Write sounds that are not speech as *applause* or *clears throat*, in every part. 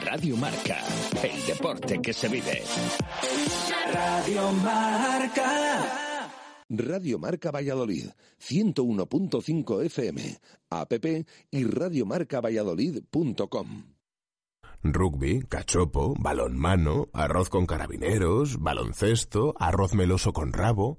Radio Marca, el deporte que se vive. Radio Marca. Radio Marca Valladolid, 101.5 FM, app y radiomarcavalladolid.com. Rugby, cachopo, balonmano, arroz con carabineros, baloncesto, arroz meloso con rabo.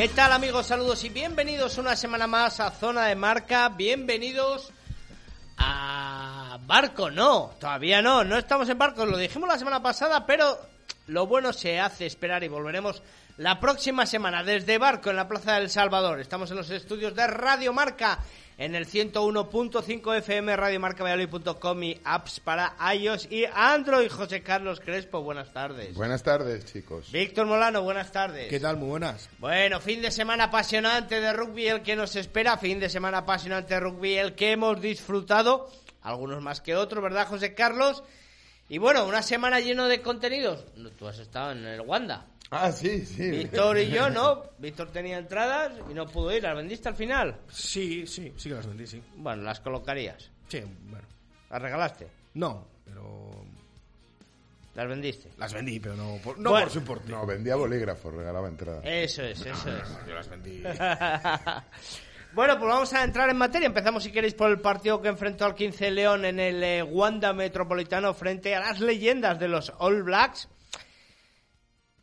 ¿Qué tal amigos? Saludos y bienvenidos una semana más a Zona de Marca. Bienvenidos a Barco. No, todavía no, no estamos en Barco. Lo dijimos la semana pasada, pero lo bueno se hace esperar y volveremos la próxima semana desde Barco en la Plaza del Salvador. Estamos en los estudios de Radio Marca en el 101.5 FM, radiomarcavalladolid.com y apps para iOS y Android. José Carlos Crespo, buenas tardes. Buenas tardes, chicos. Víctor Molano, buenas tardes. ¿Qué tal? Muy buenas. Bueno, fin de semana apasionante de rugby el que nos espera, fin de semana apasionante de rugby el que hemos disfrutado, algunos más que otros, ¿verdad, José Carlos? Y bueno, una semana lleno de contenidos. Tú has estado en el Wanda. Ah, sí, sí. Víctor y yo, ¿no? *laughs* Víctor tenía entradas y no pudo ir. ¿Las vendiste al final? Sí, sí, sí que las vendí, sí. Bueno, las colocarías. Sí, bueno. ¿Las regalaste? No, pero... ¿Las vendiste? Las vendí, pero no por, no Bueno. por su importe. No, vendía bolígrafos, regalaba entradas. Eso es, eso es. *laughs* Yo las vendí. *laughs* bueno, pues vamos a entrar en materia. Empezamos, si queréis, por el partido que enfrentó al 15 León en el eh, Wanda Metropolitano frente a las leyendas de los All Blacks.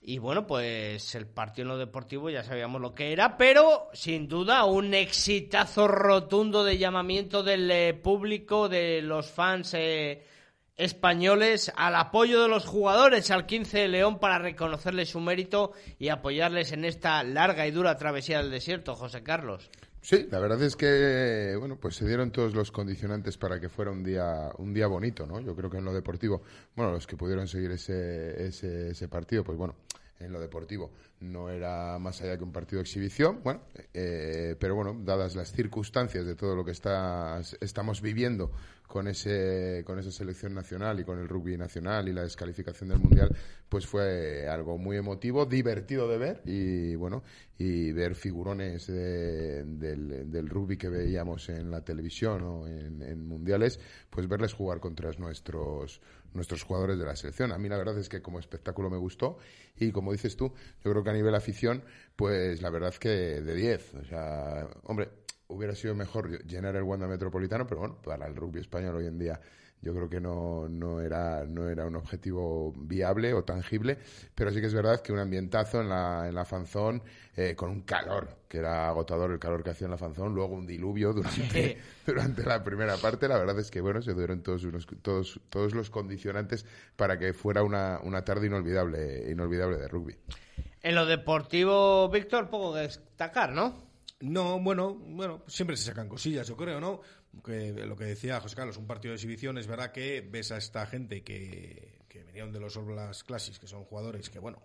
Y bueno, pues el partido en lo deportivo ya sabíamos lo que era, pero sin duda un exitazo rotundo de llamamiento del eh, público, de los fans eh, españoles, al apoyo de los jugadores al 15 de León para reconocerles su mérito y apoyarles en esta larga y dura travesía del desierto, José Carlos. Sí, la verdad es que bueno, pues se dieron todos los condicionantes para que fuera un día un día bonito, ¿no? Yo creo que en lo deportivo, bueno, los que pudieron seguir ese ese, ese partido, pues bueno, en lo deportivo no era más allá que un partido de exhibición, bueno, eh, pero bueno, dadas las circunstancias de todo lo que está, estamos viviendo con ese con esa selección nacional y con el rugby nacional y la descalificación del mundial, pues fue algo muy emotivo, divertido de ver y bueno y ver figurones de- del, rugby que veíamos en la televisión o en, mundiales, pues verles jugar contra nuestros nuestros jugadores de la selección. A mí la verdad es que como espectáculo me gustó y como dices tú, yo creo que a nivel afición, pues la verdad que de 10. O sea, hombre, hubiera sido mejor llenar el Wanda Metropolitano, pero bueno, para el rugby español hoy en día yo creo que no, no, era, no era un objetivo viable o tangible, pero sí que es verdad que un ambientazo en la, en la fanzón eh, con un calor, que era agotador el calor que hacía en la fanzón, luego un diluvio durante, *laughs* *laughs* durante la primera parte, la verdad es que bueno, se dieron todos, unos, todos, todos los condicionantes para que fuera una, una tarde inolvidable, inolvidable de rugby. En lo deportivo, Víctor, poco que destacar, ¿no? No, bueno, bueno, siempre se sacan cosillas, yo creo, ¿no? Que lo que decía José Carlos, un partido de exhibición, es verdad que ves a esta gente que, que venían de los Blacks Classics, que son jugadores que, bueno,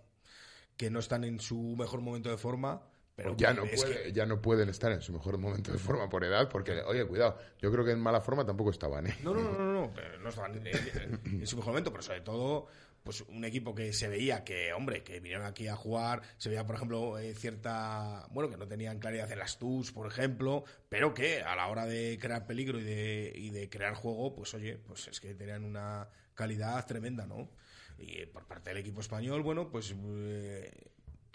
que no están en su mejor momento de forma, Pero ya, no puede- que- ya no pueden estar en su mejor momento de forma por edad, porque, oye, cuidado, yo creo que en mala forma tampoco estaban, ¿eh? No, no, no, no, no, pero no estaban en, en- en su mejor momento, pero sobre todo, pues un equipo que se veía que, hombre, que vinieron aquí a jugar, se veía, por ejemplo, eh, cierta, bueno, que no tenían claridad en las TUS, por ejemplo, pero que a la hora de crear peligro y de, y de crear juego, pues oye, pues es que tenían una calidad tremenda, ¿no? Y eh, por parte del equipo español, bueno, pues eh,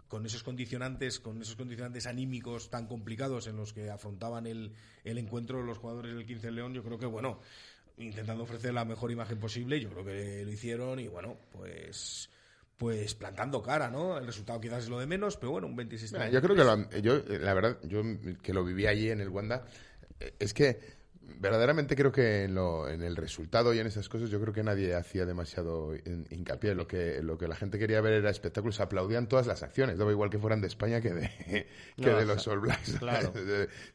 con esos condicionantes, con esos condicionantes anímicos tan complicados en los que afrontaban el, el encuentro los jugadores del 15 León, yo creo que bueno, intentando ofrecer la mejor imagen posible, yo creo que lo hicieron y bueno, pues pues plantando cara, ¿no? El resultado quizás es lo de menos, pero bueno, un 26 Mira, yo creo que lo- yo, eh, la verdad, yo que lo viví allí en el Wanda, eh, es que verdaderamente creo que en, lo- en el resultado y en esas cosas yo creo que nadie hacía demasiado hin- hincapié. Lo que, lo que la gente quería ver era espectáculos, se aplaudían todas las acciones, daba igual que fueran de España que de, que No, de o los All Blacks. *laughs* claro.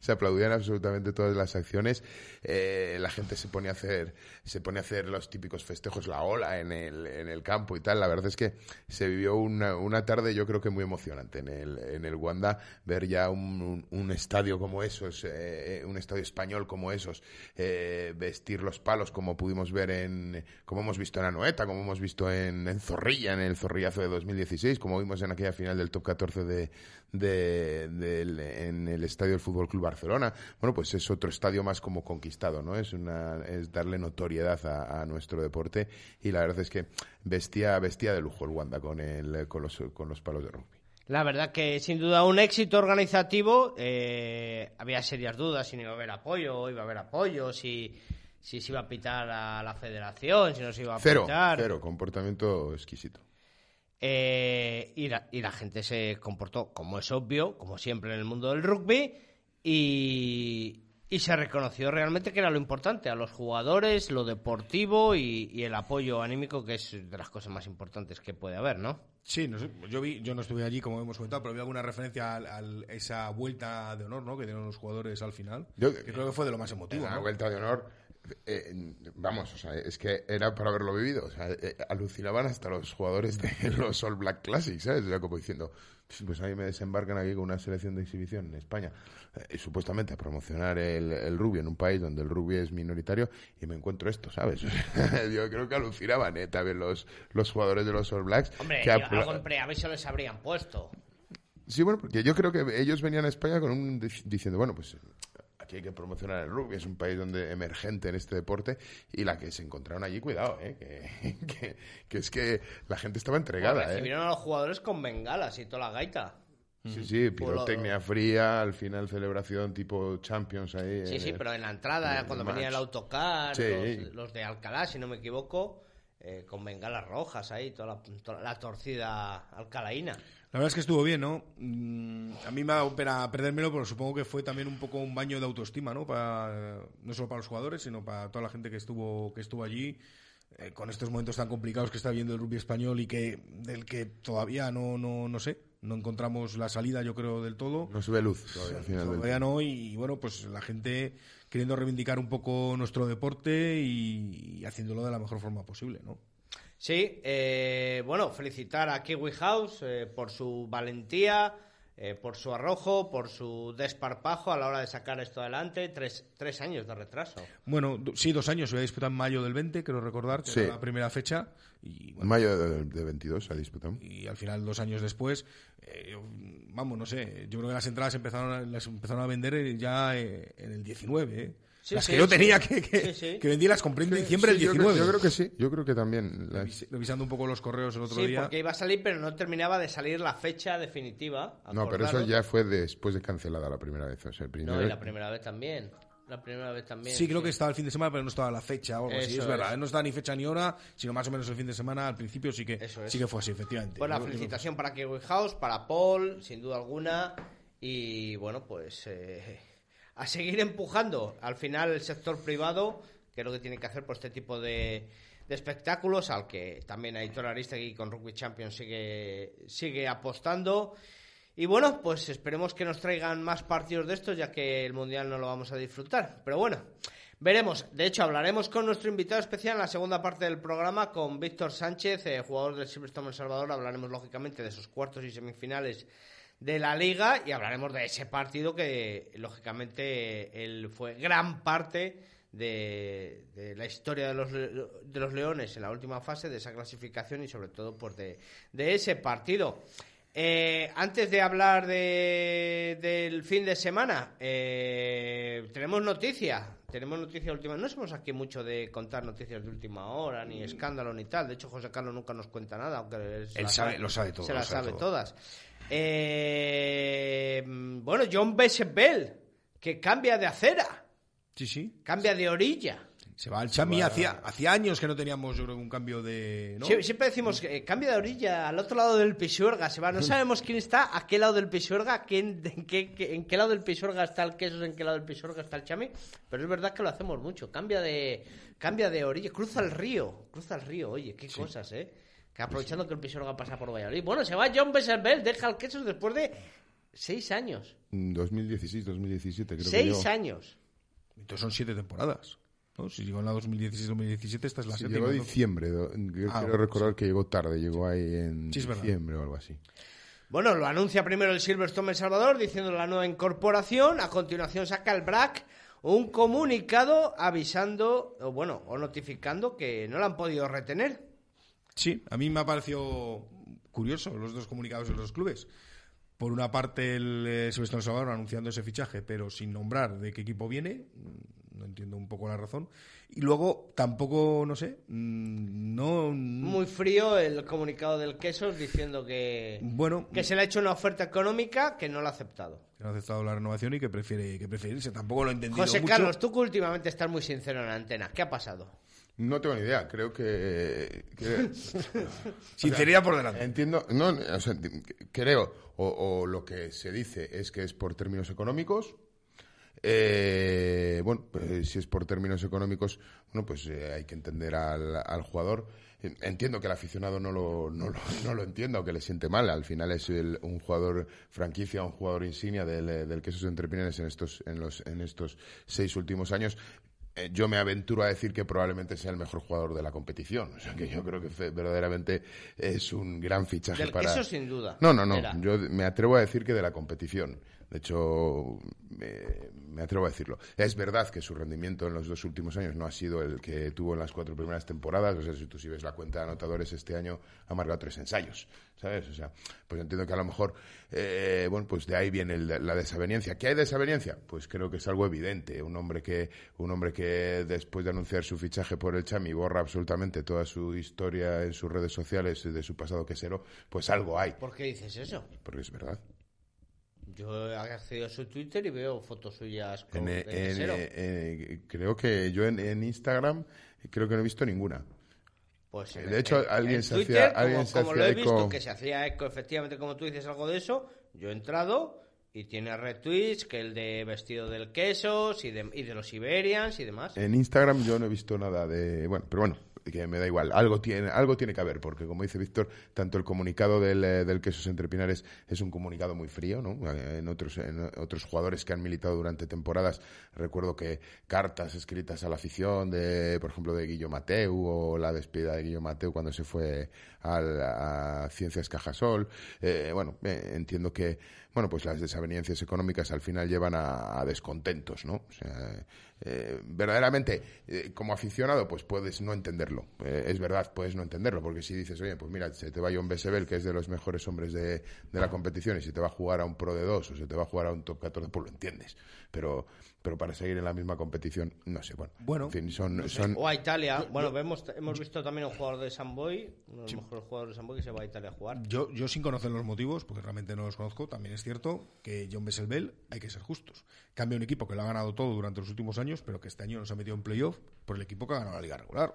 se aplaudían absolutamente todas las acciones. Eh, la gente se pone a hacer, se pone a hacer los típicos festejos, la ola en el, en el campo y tal. La verdad es que se vivió una, una tarde, yo creo que muy emocionante en el, en el Wanda, ver ya un, un- un estadio como esos, eh, un estadio español como esos, eh, vestir los palos como pudimos ver en, como hemos visto en Anoeta, como hemos visto en, Zorrilla, en el Zorrillazo de 2016, como vimos en aquella final del Top 14 de, de- en el estadio del Fútbol Club Barcelona. Bueno, pues es otro estadio más como conquistado, ¿no? Es una, es darle notoriedad a, nuestro deporte y la verdad es que vestía, vestía de lujo el Wanda con el, con los, con los palos de rugby. La verdad que sin duda un éxito organizativo. eh, había serias dudas si no iba a haber apoyo, iba a haber apoyo, si, si se iba a pitar a la federación, si no se iba a Cero, pitar. cero, comportamiento exquisito. Eh, y, la, y la gente se comportó como es obvio, como siempre en el mundo del rugby, y, y se reconoció realmente que era lo importante, a los jugadores, lo deportivo y, y el apoyo anímico, que es de las cosas más importantes que puede haber, ¿no? Sí, no sé, yo vi, yo no estuve allí como hemos comentado, pero vi alguna referencia a esa vuelta de honor, ¿no? Que dieron los jugadores al final. Yo- que creo que fue de lo más emotivo, la ¿no? vuelta de honor, eh, vamos, o sea, es que era para haberlo vivido. O sea, eh, alucinaban hasta los jugadores de *laughs* los All Black Classics, ¿sabes? O sea, como diciendo, pues ahí me desembarcan aquí con una selección de exhibición en España, eh, supuestamente a promocionar el, el rugby en un país donde el rugby es minoritario, y me encuentro esto, ¿sabes? *laughs* Yo creo que alucinaban, ¿eh? También los, los jugadores de los All Blacks. Hombre, que yo- algo en preaviso les habrían puesto. Sí, bueno, porque yo creo que ellos venían a España con un diciendo, bueno, pues aquí hay que promocionar el rugby, es un país donde emergente en este deporte y la que se encontraron allí, cuidado, ¿eh? que, *laughs* que, que es que la gente estaba entregada, ¿eh? recibieron a los jugadores con bengalas y toda la gaita. Sí, sí, lo- pirotecnia fría, al final celebración tipo Champions ahí. Sí, sí, el- pero en la entrada, en cuando match. venía el autocar, Sí. los, los de Alcalá, si no me equivoco, eh, con bengalas rojas ahí, toda la, toda la torcida alcalaína. La verdad es que estuvo bien, ¿no? Mm, a mí me ha dado pena perdérmelo, pero supongo que fue también un poco un baño de autoestima, ¿no? Para, no solo para los jugadores, sino para toda la gente que estuvo, que estuvo allí, eh, con estos momentos tan complicados que está viendo el rugby español y que del que todavía no, no, no sé, no encontramos la salida, yo creo, del todo. No se ve luz todavía al final Todavía no, y bueno, pues la gente queriendo reivindicar un poco nuestro deporte y, y haciéndolo de la mejor forma posible, ¿no? Sí, eh, bueno, felicitar a Kiwi House eh, por su valentía, eh, por su arrojo, por su desparpajo a la hora de sacar esto adelante. Tres, tres años de retraso. Bueno, sí, dos años. Se iba a disputar en mayo del 20, creo recordar, que Sí. era la primera fecha. Y, bueno, mayo de, de 22 se ha disputado. y al final, dos años después, eh, vamos, no sé, yo creo que las entradas empezaron a, las empezaron a vender ya eh, en el 19. Eh. Sí, las sí, que yo sí. tenía que, que, Sí, sí. que vendí las compré en diciembre Sí, del yo creo- 19. Yo, creo que sí, yo creo que también. la- Revis- Revisando un poco los correos el otro Sí, día. porque iba a salir, pero no terminaba de salir la fecha definitiva. No, pero eso ya fue después de cancelada la primera vez. O sea, el primer- No, y la primera vez también. La primera vez también. Sí, creo que estaba el fin de semana, pero no estaba la fecha o algo así. Es verdad, es. no estaba ni fecha ni hora, sino más o menos el fin de semana. Al principio sí que, Eso es. sí que fue así, efectivamente. Pues la yo- felicitación para Kiwi House, para Paul, sin duda alguna. Y bueno, pues eh, a seguir empujando al final el sector privado, que es lo que tiene que hacer por este tipo de, espectáculos, al que también Aitor Aristegui con Rugby Champions sigue, sigue apostando. Y bueno, pues esperemos que nos traigan más partidos de estos, ya que el Mundial no lo vamos a disfrutar. Pero bueno, veremos. De hecho, hablaremos con nuestro invitado especial en la segunda parte del programa, con Víctor Sánchez, eh, jugador del Silverstone Salvador. Hablaremos, lógicamente, de esos cuartos y semifinales de la liga y hablaremos de ese partido que lógicamente él fue gran parte de, de la historia de los, de los Leones en la última fase de esa clasificación y sobre todo pues de, de ese partido. Eh, antes de hablar de, del fin de semana, eh, tenemos noticia. Tenemos noticia última. No somos aquí mucho de contar noticias de última hora, ni escándalo, ni tal. De hecho, José Carlos nunca nos cuenta nada, aunque él, sabe- lo sabe todo, Se las sabe todas. Eh, bueno, John Bessebel, que cambia de acera, Sí, sí. cambia de orilla. Se va al Chami. Hacía, hacía años que no teníamos, yo creo, un cambio de. ¿no? Sie- Siempre decimos que eh, cambia de orilla al otro lado del Pisuerga. Se va. No sabemos quién está a qué lado del Pisuerga, quién, en, qué, qué- en qué lado del Pisuerga está el queso, en qué lado del Pisuerga está el chami. Pero es verdad que lo hacemos mucho. Cambia de cambia de orilla, cruza el río, cruza el río. Oye, qué cosas, ¿eh? Que aprovechando que el Pisuerga pasa por Valladolid. Bueno, se va John Besselbel, deja el queso después de seis años. 2016, 2017, creo que Seis años. Entonces son siete temporadas. ¿no? Si llegó en la 2016-2017, esta es la Sí, séptima. llegó en ¿no? diciembre. Quiero Ah, recordar que llegó tarde, llegó ahí en Sí, diciembre o algo así. Bueno, lo anuncia primero el Silverstone El Salvador diciendo la nueva incorporación. A continuación saca el BRAC un comunicado avisando, o bueno, o notificando que no lo han podido retener. Sí, a mí me ha parecido curioso los dos comunicados de los clubes. Por una parte, el eh, Silvestre Salvador anunciando ese fichaje, pero sin nombrar de qué equipo viene. Mm, No entiendo un poco la razón. Y luego, tampoco, no sé, mm, no. Muy frío el comunicado del Quesos diciendo que, Bueno, que se le ha hecho una oferta económica que no lo ha aceptado. que no ha aceptado la renovación y que prefiere, que prefiere irse. Tampoco lo he entendido José mucho. Carlos, tú que últimamente estás muy sincero en la antena, ¿qué ha pasado? No tengo ni idea, creo que... que- *laughs* Sinceridad por delante. Entiendo, no, o sea, creo, o, o lo que se dice es que es por términos económicos. Eh, bueno, pues, si es por términos económicos, bueno, pues eh, hay que entender al, al jugador. Eh, Entiendo que el aficionado no lo, no lo, no lo entienda o que le siente mal. Al final es el- un jugador franquicia, un jugador insignia del, eh, del Quesos Entre Pinares en estos, en, los, en estos seis últimos años. Eh, yo me aventuro a decir que probablemente sea el mejor jugador de la competición. O sea que yo creo que verdaderamente es un gran fichaje Del para. Quesos, sin duda. No, no, no. Era. Yo me atrevo a decir que de la competición. De hecho, me, me atrevo a decirlo. Es verdad que su rendimiento en los dos últimos años no ha sido el que tuvo en las cuatro primeras temporadas. O sea, si tú si ves la cuenta de anotadores este año, ha marcado tres ensayos. ¿Sabes? O sea, pues entiendo que a lo mejor, eh, bueno, pues de ahí viene el- la desaveniencia. ¿Qué hay de desaveniencia? Pues creo que es algo evidente. Un hombre que, un hombre que después de anunciar su fichaje por el Chami borra absolutamente toda su historia en sus redes sociales de su pasado quesero, pues algo hay. ¿Por qué dices eso? Porque es verdad. Yo he accedido a su Twitter y veo fotos suyas con En, eh, en, eh, eh, creo que yo en, Instagram creo que no he visto ninguna. Pues de hecho, alguien se Twitter, hacía- alguien como, se como lo hacía he visto, eco. que se hacía eco, efectivamente, como tú dices algo de eso, yo he entrado y tiene retweets, que el de vestido del y de, y de los Iberians y demás. En Instagram yo no he visto nada de... Bueno, pero bueno, que me da igual. Algo tiene, algo tiene que haber, porque como dice Víctor, tanto el comunicado del, eh, del Quesos Entre Pinares es un comunicado muy frío, ¿no? Eh, En otros, en otros jugadores que han militado durante temporadas, recuerdo que cartas escritas a la afición de, por ejemplo, de Guillo Mateu o la despedida de Guillo Mateu cuando se fue al- a Ciencias Cajasol. Eh, bueno, eh, entiendo que, bueno, pues las desavenencias económicas al final llevan a, descontentos, ¿no? O sea, eh, verdaderamente, eh, como aficionado, pues puedes no entenderlo. Eh, es verdad, puedes no entenderlo, porque si dices, oye, pues mira, se te va John Besebel, que es de los mejores hombres de, de la competición, y se te va a jugar a un Pro de 2 o se te va a jugar a un Top 14, pues lo entiendes. Pero, pero para seguir en la misma competición, no sé, bueno. Bueno, en fin, son, son, O a Italia. bueno, vemos, hemos visto también un jugador de Samboy, uno de los mejores jugadores de Samboy que se va a Italia a jugar. Yo, yo sin conocer los motivos, porque realmente no los conozco, también es cierto que John Besselbel hay que ser justos. Cambia un equipo que lo ha ganado todo durante los últimos años, pero que este año no se ha metido en playoff por el equipo que ha ganado la liga regular.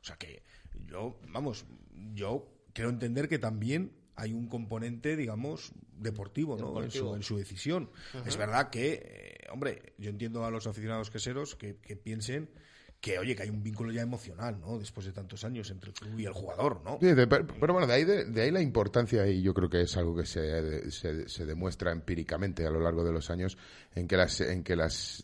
O sea que yo, vamos, yo quiero entender que también hay un componente, digamos, deportivo, ¿no? En, su, en su decisión. Es verdad que, eh, hombre, yo entiendo a los aficionados queseros que, que piensen que, oye, que hay un vínculo ya emocional, ¿no? Después de tantos años entre el club y el jugador, ¿no? Sí, de- pero pero bueno, de ahí, de, de ahí la importancia, y yo creo que es algo que se, se, se demuestra empíricamente a lo largo de los años, en que las, en que las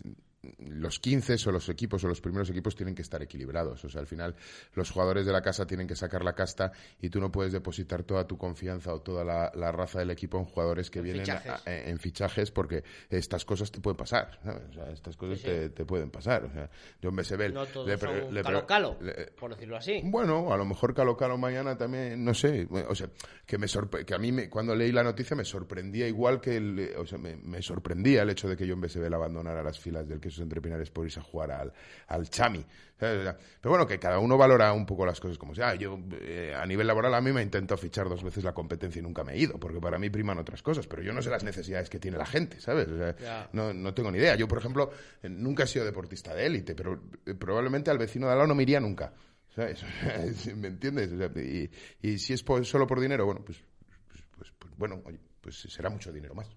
los 15 o los equipos o los primeros equipos tienen que estar equilibrados. O sea, al final los jugadores de la casa tienen que sacar la casta y tú no puedes depositar toda tu confianza o toda la, la raza del equipo en jugadores que En vienen a- fichajes. a- en fichajes porque estas cosas te pueden pasar. ¿sabes? O sea, estas cosas Sí, sí. Te, te pueden pasar. O sea, John Besebel No todos le son le pre- calo-calo, le- por decirlo así. bueno, a lo mejor Calo Calo mañana también, no sé, o sea, que me sorpre- que a mí me- cuando leí la noticia me sorprendía igual que el, o sea, me, me sorprendía el hecho de que John Besebel abandonara las filas del Entre Pinares por irse a jugar al, al Chami. Pero bueno, que cada uno valora un poco las cosas como sea. Yo, eh, a nivel laboral, a mí me intentado fichar dos veces la competencia y nunca me he ido, porque para mí priman otras cosas, pero yo no sé las necesidades que tiene la gente, ¿sabes? O sea, Ya. no, no tengo ni idea. Yo, por ejemplo, eh, nunca he sido deportista de élite, pero eh, probablemente al vecino de al lado no me iría nunca. ¿Sabes? *laughs* ¿Me entiendes? O sea, y, y si es por- solo por dinero, bueno, pues, pues, pues- pues, bueno, oye, pues será mucho dinero más.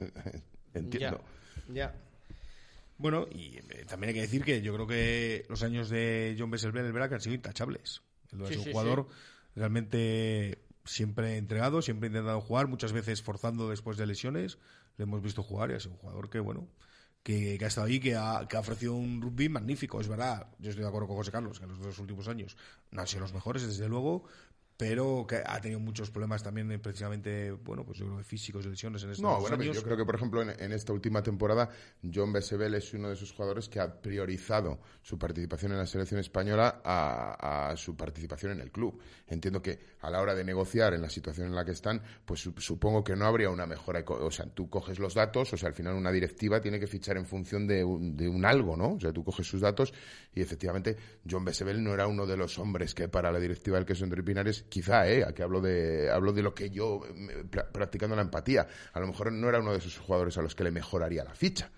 *laughs* Entiendo. Ya. Bueno, y eh, también hay que decir que yo creo que los años de John Besselbel en el han sido intachables. Él ha Sí, un jugador realmente siempre entregado, siempre intentado jugar, muchas veces forzando después de lesiones. Le hemos visto jugar y ha sido un jugador que, bueno, que, que ha estado ahí, que ha, que ha ofrecido un rugby magnífico. Es verdad, yo estoy de acuerdo con José Carlos, que en los dos últimos años no han sido los mejores, desde luego, pero que ha tenido muchos problemas también, eh, precisamente, bueno, pues yo creo que físicos, de lesiones en estos No, bueno, años. yo creo que, por ejemplo, en, en esta última temporada, John Besebel es uno de esos jugadores que ha priorizado su participación en la selección española a, a su participación en el club. Entiendo que a la hora de negociar en la situación en la que están, pues su- supongo que no habría una mejora. O sea, tú coges los datos, o sea, al final una directiva tiene que fichar en función de un, de un algo, ¿no? O sea, tú coges sus datos y efectivamente John Besebel no era uno de los hombres que para la directiva del queso entre Pinares, quizá, ¿eh? Aquí hablo de, hablo de lo que yo, pra- practicando la empatía, a lo mejor no era uno de esos jugadores a los que le mejoraría la ficha.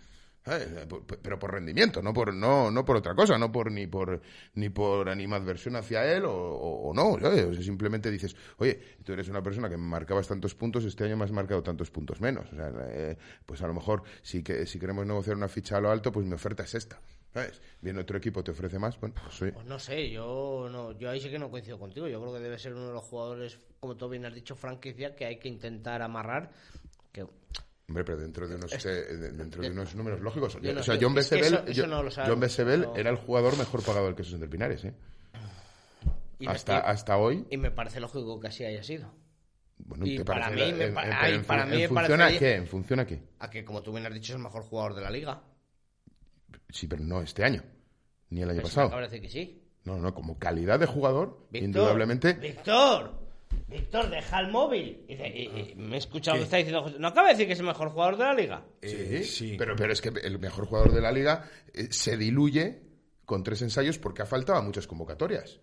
Eh, Pero por rendimiento, no por, no, no por otra cosa, no por ni por ni por animadversión hacia él o, no. simplemente dices, oye, tú eres una persona que marcabas tantos puntos, este año me has marcado tantos puntos menos. O sea, eh, pues a lo mejor si, que, si queremos negociar una ficha a lo alto, pues mi oferta es esta. ¿Sabes? Viene otro equipo, te ofrece más, bueno, pues. Pues no sé, yo no, yo ahí sí que no coincido contigo. Yo creo que debe ser uno de los jugadores, como tú bien has dicho, franquicia, que hay que intentar amarrar. Que Hombre, pero dentro de unos, eh, de- dentro de unos números lógicos. Yo no o sea, John es que Besebel, eso- eso no John no. era el jugador mejor pagado del queso entre Pinares, ¿eh? y Hasta, hasta hoy. y me parece lógico que así haya sido. Bueno, y ¿te para mí me En- pa- en- ay, en para fun- mí ¿En me función a qué? ¿En función a qué? A que, como tú bien has dicho, es el mejor jugador de la liga. Sí, pero no este año, ni el año pasado. de decir que sí. No, no, como calidad de jugador, Víctor, indudablemente. Víctor, Víctor, deja el móvil. Y dice- y- y me he escuchado que está diciendo. ¿No acaba de decir que es el mejor jugador de la liga? Sí, sí. Pero, pero es que el mejor jugador de la liga eh, se diluye con tres ensayos porque ha faltado a muchas convocatorias.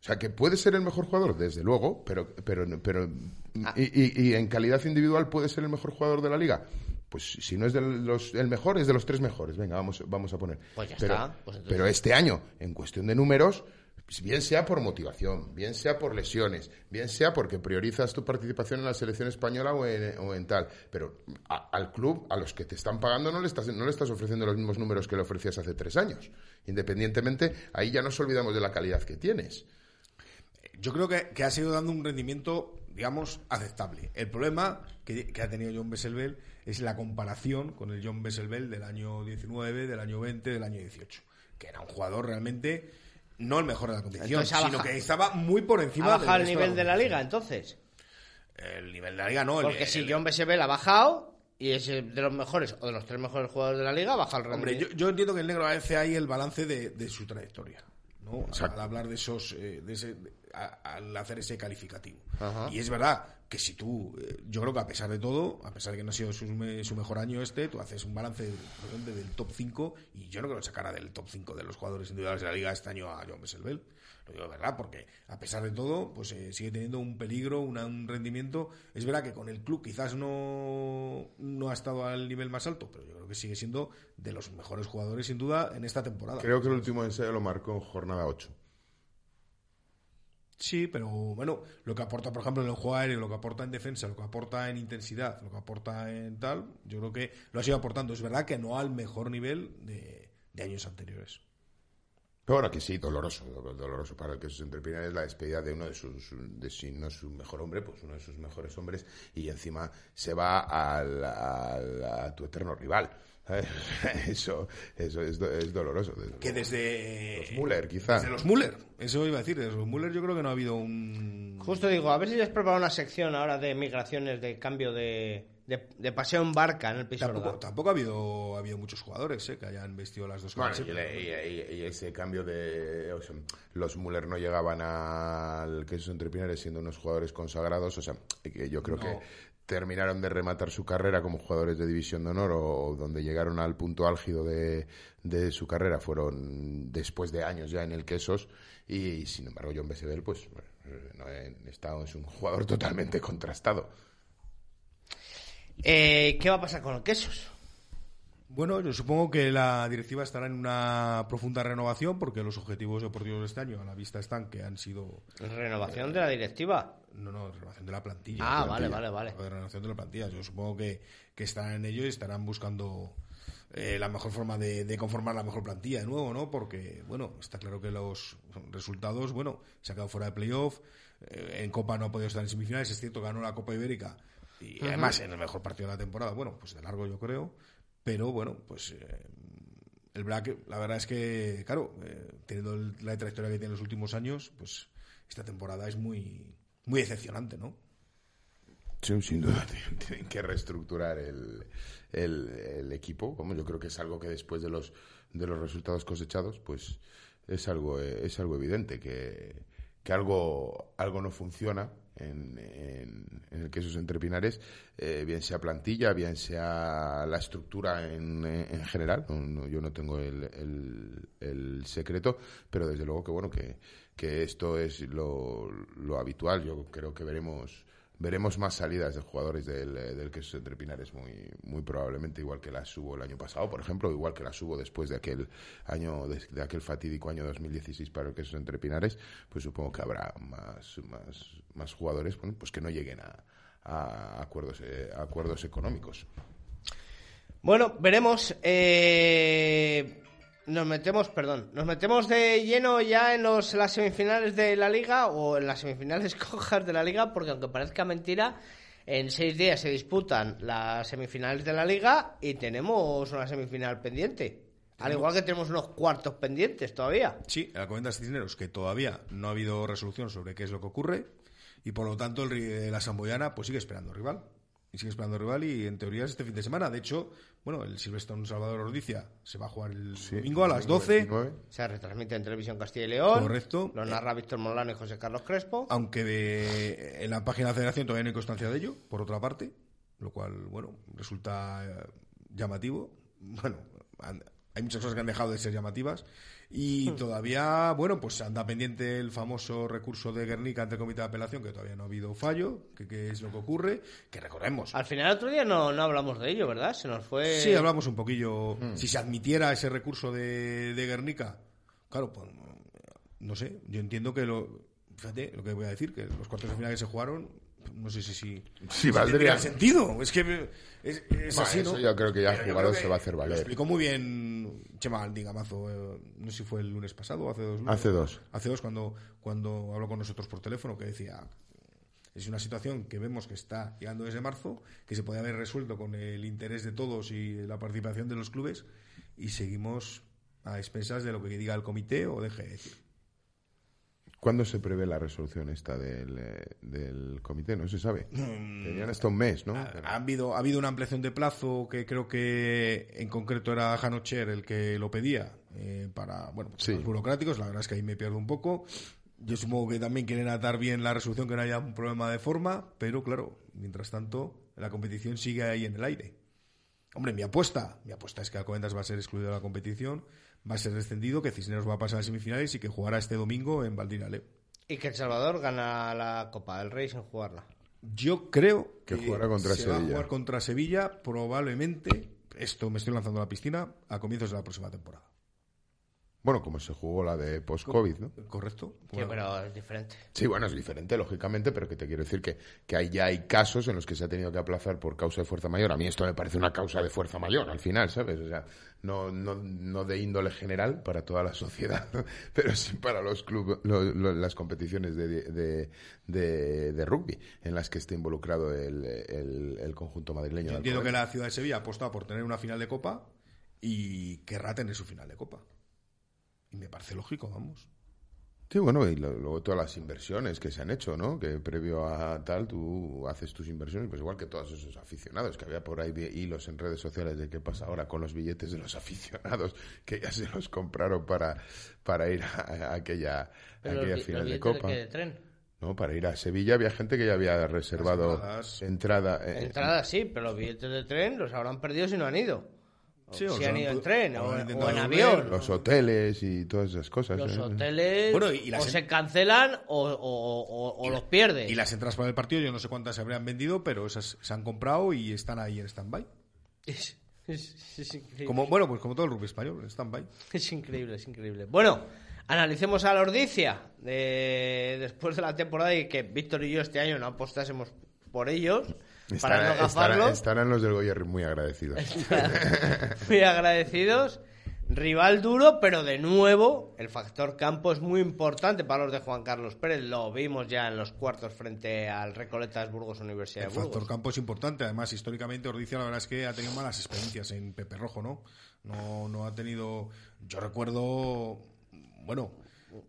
O sea, que puede ser el mejor jugador, desde luego, pero, pero, pero Ah. y, y- y en calidad individual puede ser el mejor jugador de la liga. Pues si no es de los, el mejor, es de los tres mejores. Venga, vamos, vamos a poner. Pues ya pero, está, pues entonces- pero este año, en cuestión de números, pues bien sea por motivación, bien sea por lesiones, bien sea porque priorizas tu participación en la selección española o en, o en tal, pero a- al club, a los que te están pagando, no le, estás, no le estás ofreciendo los mismos números que le ofrecías hace tres años. Independientemente, ahí ya nos olvidamos de la calidad que tienes. Yo creo que, que ha sido dando un rendimiento, digamos, aceptable. El problema que, que ha tenido John Besselbel es la comparación con el John Besselbel del año 19, del año 20, del año 18, que era un jugador realmente no el mejor de la competición, Entonces ha sino que estaba muy por ¿Ha encima bajado del el nivel de la liga, entonces? El nivel de la liga no. el- Porque si el- John Besebel ha bajado y es de los mejores o de los tres mejores jugadores de la liga, baja el Hombre, yo, yo entiendo que el negro hace ahí el balance de, de su trayectoria. ¿no? Al hablar de esos. eh, de ese- de- a- al hacer ese calificativo. Ajá. Y es verdad que si tú. eh, yo creo que a pesar de todo, a pesar de que no ha sido su, su mejor año este, tú haces un balance probablemente del top 5. Y yo no creo que sacara del top 5 de los jugadores individuales de la liga este año a John Besselbel. Lo digo de verdad, porque a pesar de todo, pues eh, sigue teniendo un peligro, un rendimiento. Es verdad que con el club quizás no, no ha estado al nivel más alto, pero yo creo que sigue siendo de los mejores jugadores, sin duda, en esta temporada. Creo que el último ensayo lo marcó en jornada 8. Sí, pero bueno, lo que aporta, por ejemplo, en el juego aéreo, lo que aporta en defensa, lo que aporta en intensidad, lo que aporta en tal, yo creo que lo ha sido aportando. Es verdad que no al mejor nivel de, años anteriores. Pero ahora que sí, doloroso, do- doloroso para el que se entrepina es la despedida de uno de sus, de si no es su mejor hombre, pues uno de sus mejores hombres y encima se va al, al- a tu eterno rival. *laughs* Eso, eso es, do- es doloroso. desde Que desde. Los Müller, quizá. Desde los Müller. Eso iba a decir. Desde los Müller yo creo que no ha habido un. Justo digo, a ver si les prepara una sección ahora de migraciones, de cambio de, de, de paseo en barca en el piso. Tampoco, tampoco ha habido, ha habido muchos jugadores eh, que hayan vestido las dos Bueno, y, camisetas. le- y- y- y ese cambio de... o sea, los Müller no llegaban al queso entre Pinares siendo unos jugadores consagrados. O sea, que yo creo No. que terminaron de rematar su carrera como jugadores de División de Honor o donde llegaron al punto álgido de, su carrera fueron después de años ya en el Quesos y, sin embargo John Besebel pues eh, no, eh, está- es un jugador *laughs* totalmente contrastado. Eh, ¿Qué va a pasar con los quesos? Bueno, yo supongo que la directiva estará en una profunda renovación porque los objetivos deportivos de este año a la vista están que han sido. Renovación de la directiva. No, no, renovación de la plantilla. Ah, La vale, plantilla. vale, vale. Renovación de la plantilla. Yo supongo que, que estarán en ello y estarán buscando eh, la mejor forma de, de conformar la mejor plantilla de nuevo, ¿no? Porque, bueno, está claro que los resultados, bueno, se ha quedado fuera de playoff, eh, en Copa no ha podido estar en semifinales, es cierto, ganó la Copa Ibérica y además en el mejor partido de la temporada, bueno, pues de largo yo creo, pero bueno, pues eh, el Black, la verdad es que, claro, eh, teniendo la trayectoria que tiene en los últimos años, pues esta temporada es muy, muy decepcionante, ¿no? Sí, sin duda *laughs* tienen- que reestructurar el, el, el equipo. Vamos, yo creo que es algo que después de los de los resultados cosechados, pues es algo eh, es algo evidente que, algo algo no funciona en, en, en el quesos entre pinares, eh, bien sea plantilla, bien sea la estructura en, en general. Yo no tengo el, el, el secreto, pero desde luego que bueno que, que esto es lo, lo habitual. Yo creo que veremos veremos más salidas de jugadores del, eh, del queso entre pinares muy muy probablemente igual que las hubo el año pasado por ejemplo igual que las hubo después de aquel año de, aquel fatídico año 2016 para el queso entre pinares pues supongo que habrá más más más jugadores bueno, pues que no lleguen a, acuerdos eh, acuerdos económicos Bueno, veremos. eh, nos metemos, perdón, nos metemos de lleno ya en los, las semifinales de la liga o en las semifinales *laughs* cojas de la liga, porque aunque parezca mentira, en seis días se disputan las semifinales de la liga y tenemos una semifinal pendiente. Al igual que tenemos unos cuartos pendientes todavía. Sí, la Comendas Cisneros, que todavía no ha habido resolución sobre qué es lo que ocurre, y por lo tanto el, ri- la Samboyana pues sigue esperando rival. Y sigue esperando rival y en teoría es este fin de semana. De hecho, bueno, el Silverstone Salvador Ordicia se va a jugar el domingo a las 12, 29. Se retransmite en televisión Castilla y León. Correcto. Lo narra Víctor Molano y José Carlos Crespo. aunque de- en la página de la federación todavía no hay constancia de ello, por otra parte, lo cual, bueno, resulta eh, llamativo. Bueno, hay muchas cosas que han dejado de ser llamativas y todavía, bueno, pues anda pendiente el famoso recurso de Guernica ante el Comité de Apelación, que todavía no ha habido fallo, que, que es lo que ocurre, que recordemos. Al final, otro día no, no hablamos de ello, ¿verdad? Se nos fue. Sí, hablamos un poquillo. Si se admitiera ese recurso de, de Guernica, claro, pues no sé, yo entiendo que lo. Fíjate lo que voy a decir, que los cuartos de final que se jugaron, no sé si. si Sí, valdría. sentido. Es que es, así, eso ¿no? yo creo que ya Pero yo jugado creo se va a hacer valer. Lo explicó muy bien Chema Digamazo, eh, no sé si fue el lunes pasado o hace dos lunes. Hace dos. Hace dos, cuando, cuando habló con nosotros por teléfono, que decía. Es una situación que vemos que está llegando desde marzo, que se puede haber resuelto con el interés de todos y la participación de los clubes, y seguimos a expensas de lo que diga el comité o deje de decir. ¿Cuándo se prevé la resolución esta del, eh, del comité? No se sabe. Mm. Tenían hasta un mes, ¿no? Ha, ha habido, ha habido una ampliación de plazo que creo que en concreto era Hanocher el que lo pedía eh, para, bueno, pues Sí. temas burocráticos. La verdad es que ahí me pierdo un poco. Yo supongo que también quieren atar bien la resolución, que no haya un problema de forma, pero claro, mientras tanto, la competición sigue ahí en el aire. Hombre, mi apuesta, mi apuesta es que Alcobendas va a ser excluido de la competición, va a ser descendido, que Cisneros va a pasar a semifinales y que jugará este domingo en Valdirale. Y que El Salvador gana la Copa del Rey sin jugarla. Yo creo Que jugará contra se va a Sevilla. jugar contra Sevilla probablemente, esto me estoy lanzando a la piscina, a comienzos de la próxima temporada. Bueno, como se jugó la de post-COVID, ¿no? Correcto. Sí, pero es diferente. Sí, bueno, es diferente, lógicamente, pero que te quiero decir que, que hay, ya hay casos en los que se ha tenido que aplazar por causa de fuerza mayor. A mí esto me parece una causa de fuerza mayor, al final, ¿sabes? O sea, no, no, no de índole general para toda la sociedad, *laughs* pero sí para los clubes, las competiciones de, de, de- de rugby en las que esté involucrado el, el- el conjunto madrileño. yo entiendo que la ciudad de Sevilla ha apostado por tener una final de Copa y querrá tener su final de Copa. Y me parece lógico, vamos. Sí, bueno, y lo- luego todas las inversiones que se han hecho, ¿no? Que previo a tal tú haces tus inversiones, pues igual que todos esos aficionados, que había por ahí hilos en redes sociales de qué pasa ahora con los billetes de los *laughs* aficionados, que ya se los compraron para, para ir a, a aquella, a Pero aquella los, final los de Copa. de tren. No, para ir a Sevilla había gente que ya había reservado entradas. entrada. eh, Entrada sí, pero los billetes de tren los habrán perdido si no han ido. Sí, o si han ido en pu- tren o o, en- volver, avión. los hoteles y todas esas cosas. Los ¿eh? hoteles Bueno, y las o en- se cancelan o, o- o- o los pierdes. Y las entradas para el partido, yo no sé cuántas se habrían vendido, pero esas se han comprado y están ahí en stand-by. Es, es- es increíble. Como, bueno, pues como todo el rugby español, en stand-by. Es increíble, es increíble. Bueno, analicemos a la Ordicia de- después de la temporada y que Víctor y yo este año no apostásemos por ellos para no estará- estarán los del Goyer muy agradecidos. *laughs* Muy agradecidos. Rival duro, pero de nuevo el factor campo es muy importante para los de Juan Carlos Pérez. Lo vimos ya en los cuartos frente al Recoletas Burgos Universidad El de Burgos. factor campo es importante. Además, históricamente, Ordicia, la verdad es que ha tenido malas experiencias en Pepe Rojo, ¿no? No, no ha tenido. Yo recuerdo. Bueno.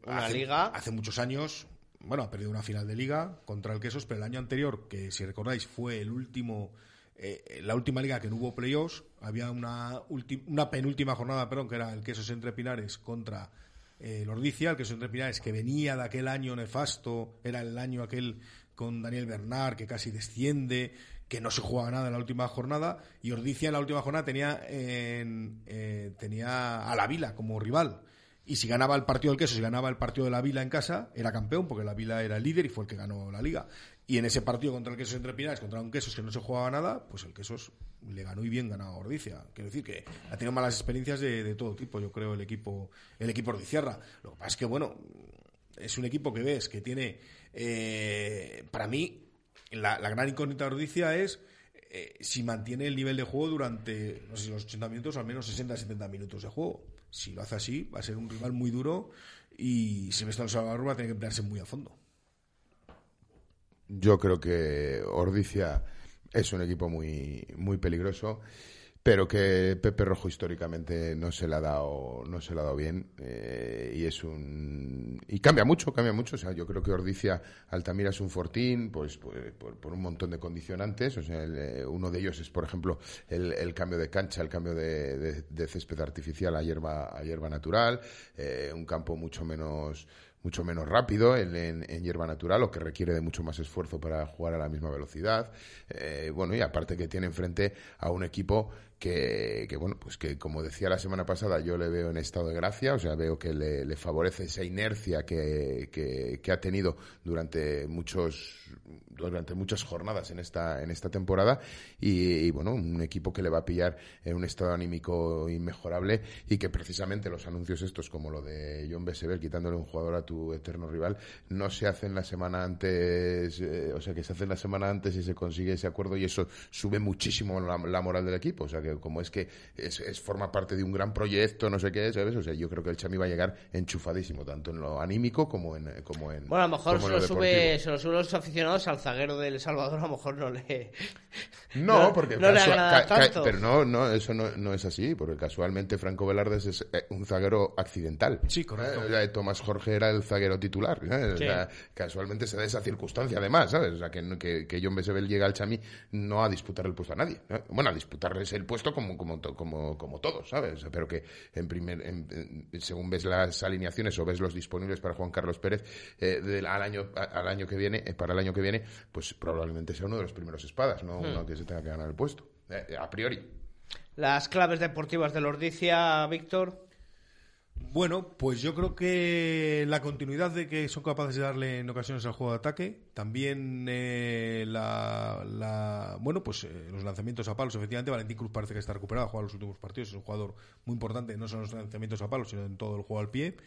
Una hace, liga. Hace muchos años. Bueno, ha perdido una final de liga contra el Quesos, pero el año anterior, que si recordáis, fue el último. eh, la última liga que no hubo playoffs, había una, una penúltima jornada, perdón, que era el Quesos entre Pinares contra eh, el Ordicia, el Quesos entre Pinares, que venía de aquel año nefasto, era el año aquel con Daniel Bernard, que casi desciende, que no se jugaba nada en la última jornada, y Ordicia en la última jornada tenía, en- eh, tenía a la Vila como rival. Y si ganaba el partido del queso, si ganaba el partido de la Vila en casa, era campeón, porque la Vila era el líder y fue el que ganó la liga. Y en ese partido contra el Quesos entre Pinares, contra un Quesos que no se jugaba nada, pues el Quesos le ganó y bien ganado a Ordicia. Quiero decir que ha tenido malas experiencias de, de todo tipo, yo creo, el equipo, el equipo Ordiciarra. Lo que pasa es que, bueno, es un equipo que ves que tiene, eh, para mí, la, gran incógnita de Ordicia es eh, si mantiene el nivel de juego durante, no sé los 80 minutos, al menos 60-70 minutos de juego. Si lo hace así, va a ser un rival muy duro y Silvestre Salvador va a tener que emplearse muy a fondo. Yo creo que Ordicia es un equipo muy, muy peligroso, pero que Pepe Rojo históricamente no se le ha dado, no se le ha dado bien eh, y es un y cambia mucho, cambia mucho. O sea, yo creo que Ordicia Altamira es un fortín, pues, pues, por, un montón de condicionantes. O sea, eh, uno de ellos es, por ejemplo, el, el cambio de cancha, el cambio de, de- césped artificial a hierba, a hierba natural, eh, un campo mucho menos mucho menos rápido en, en- en hierba natural o que requiere de mucho más esfuerzo para jugar a la misma velocidad. Eh, bueno, y aparte que tiene enfrente a un equipo que, que, bueno, pues que como decía la semana pasada, yo le veo en estado de gracia, o sea, veo que le, favorece esa inercia que, que- que ha tenido durante muchos durante muchas jornadas en esta en esta temporada. Y, bueno un equipo que le va a pillar en un estado anímico inmejorable y que precisamente los anuncios estos como lo de John Besever quitándole un jugador a tu eterno rival no se hacen la semana antes eh, o sea que se hacen la semana antes y se consigue ese acuerdo y eso sube muchísimo la, la moral del equipo. O sea que como es que es, es- forma parte de un gran proyecto no sé qué sabes o sea yo creo que el Chami va a llegar enchufadísimo tanto en lo anímico como en como en Bueno, a lo mejor se lo, sube, se lo suben los aficionados al zaguero del Salvador, a lo mejor no le. No, porque no le casua- agrada ca- ca- tanto. pero no, no, eso no, no es así, porque casualmente Franco Velardes es eh, un zaguero accidental. Sí, correcto. Eh, Tomás Jorge era el zaguero titular. sea, casualmente se da esa circunstancia además, ¿sabes? O sea, que, no- que, que John Besebel llega al Chami no a disputar el puesto a nadie. ¿no? Bueno, a disputarles el puesto como, como, como, como todos, ¿sabes? Pero que en primer, en- en- según ves las alineaciones o ves los disponibles para Juan Carlos Pérez eh, del- al año a- al año que viene, eh, para el año que viene, pues probablemente sea uno de los primeros espadas, no uno que se tenga que ganar el puesto. Eh, a priori. Las claves deportivas del Ordicia, Víctor. Bueno, pues yo creo que la continuidad de que son capaces de darle en ocasiones al juego de ataque, también eh, la, la- bueno, pues eh, los lanzamientos a palos. Efectivamente, Valentín Cruz parece que está recuperado, ha jugado los últimos partidos, es un jugador muy importante, no solo en los lanzamientos a palos, sino en todo el juego al pie.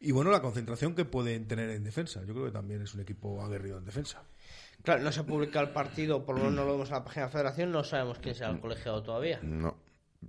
Y bueno, la concentración que pueden tener en defensa. Yo creo que también es un equipo aguerrido en defensa. Claro, no se publica el partido, por lo menos no lo vemos en la página de la federación, no sabemos quién será el colegiado todavía. No.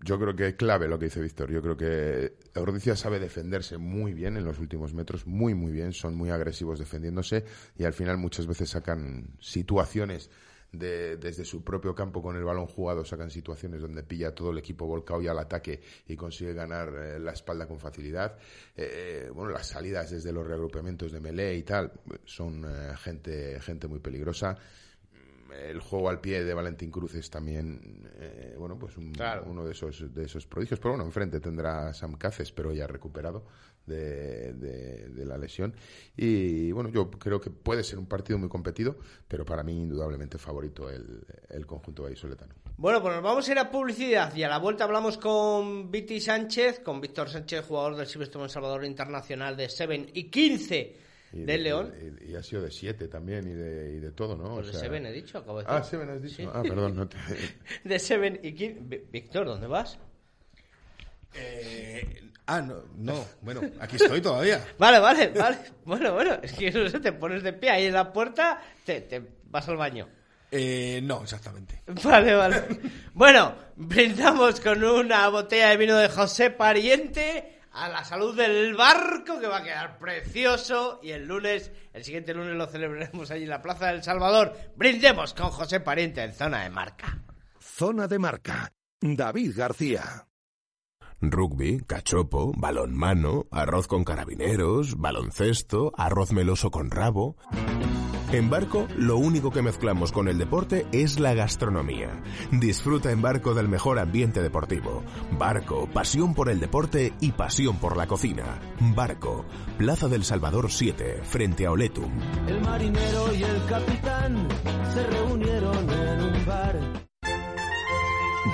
Yo creo que es clave lo que dice Víctor. Yo creo que Ordizia sabe defenderse muy bien en los últimos metros, muy, muy bien. Son muy agresivos defendiéndose y al final muchas veces sacan situaciones de- desde su propio campo con el balón jugado, sacan situaciones donde pilla todo el equipo volcado y al ataque y consigue ganar eh, la espalda con facilidad. Eh, bueno, las salidas desde los reagrupamientos de melee y tal son eh, gente, gente muy peligrosa el juego al pie de Valentín Cruz es también eh, bueno pues un- Claro. uno de esos de esos prodigios. Pero bueno enfrente tendrá Sam Caces pero ya recuperado de, de- de la lesión. Y bueno yo creo que puede ser un partido muy competido pero para mí indudablemente favorito el, el conjunto vallisoletano. Bueno, pues nos vamos a ir a publicidad y a la vuelta hablamos con Viti Sánchez, con Víctor Sánchez, jugador del Silvestre Salvador Internacional de 7 y 15 y del León. y, y ha sido de siete también y de, y de todo no Pues O de sea- 7 he dicho, acabo de ah decir. Seven has dicho Sí. ah perdón no te- *laughs* De 7 y 15. Vi- Víctor, ¿dónde vas? Eh, ah, no, no, bueno, aquí estoy todavía. *laughs* Vale, vale, vale. Bueno, bueno, es que no sé, te pones de pie ahí en la puerta, te, te vas al baño. Eh, no, exactamente. *laughs* Vale, vale. Bueno, brindamos con una botella de vino de José Pariente a la salud del barco que va a quedar precioso y el lunes, el siguiente lunes lo celebraremos allí en la Plaza del Salvador. Brindemos con José Pariente en zona de marca. Zona de marca. David García. Rugby, cachopo, balonmano, arroz con carabineros, baloncesto, arroz meloso con rabo. En Barco, lo único que mezclamos con el deporte es la gastronomía. Disfruta en Barco del mejor ambiente deportivo. Barco, pasión por el deporte y pasión por la cocina. Barco, Plaza del Salvador 7, frente a Oletum. El marinero y el capitán se reunieron en un bar.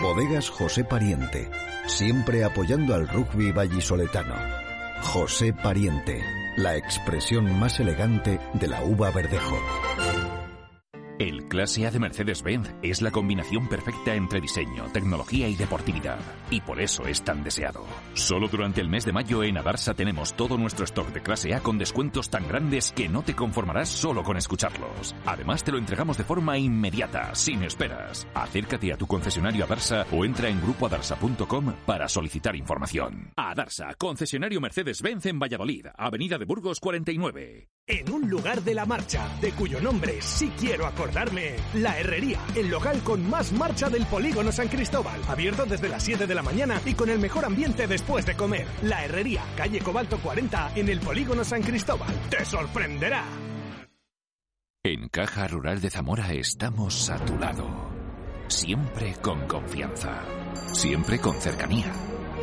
Bodegas José Pariente, siempre apoyando al rugby vallisoletano. José Pariente, la expresión más elegante de la uva verdejo. El Clase A de Mercedes-Benz es la combinación perfecta entre diseño, tecnología y deportividad. Y por eso es tan deseado. Solo durante el mes de mayo en Adarsa tenemos todo nuestro stock de Clase A con descuentos tan grandes que no te conformarás solo con escucharlos. Además te lo entregamos de forma inmediata, sin esperas. Acércate a tu concesionario Adarsa o entra en grupoadarsa.com para solicitar información. Adarsa, concesionario Mercedes-Benz en Valladolid, Avenida de Burgos 49. En un lugar de la marcha, de cuyo nombre sí quiero acordarme, La Herrería, el local con más marcha del polígono San Cristóbal, abierto desde las 7 de la mañana y con el mejor ambiente después de comer. La Herrería, calle Cobalto 40, en el polígono San Cristóbal. ¡Te sorprenderá! En Caja Rural de Zamora estamos a tu lado. Siempre con confianza. Siempre con cercanía.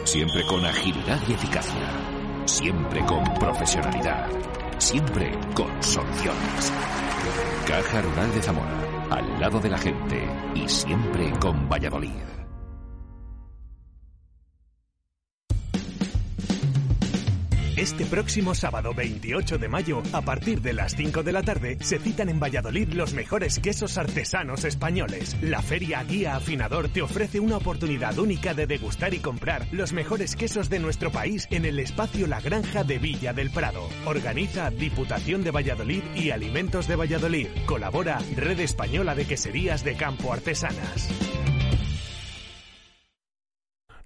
Siempre con agilidad y eficacia. Siempre con profesionalidad. Siempre con soluciones. Caja Rural de Zamora. Al lado de la gente. Y siempre con Valladolid. Este próximo sábado 28 de mayo, a partir de las 5 de la tarde, se citan en Valladolid los mejores quesos artesanos españoles. La Feria Guía Afinador te ofrece una oportunidad única de degustar y comprar los mejores quesos de nuestro país en el espacio La Granja de Villa del Prado. Organiza Diputación de Valladolid y Alimentos de Valladolid. Colabora Red Española de Queserías de Campo Artesanas.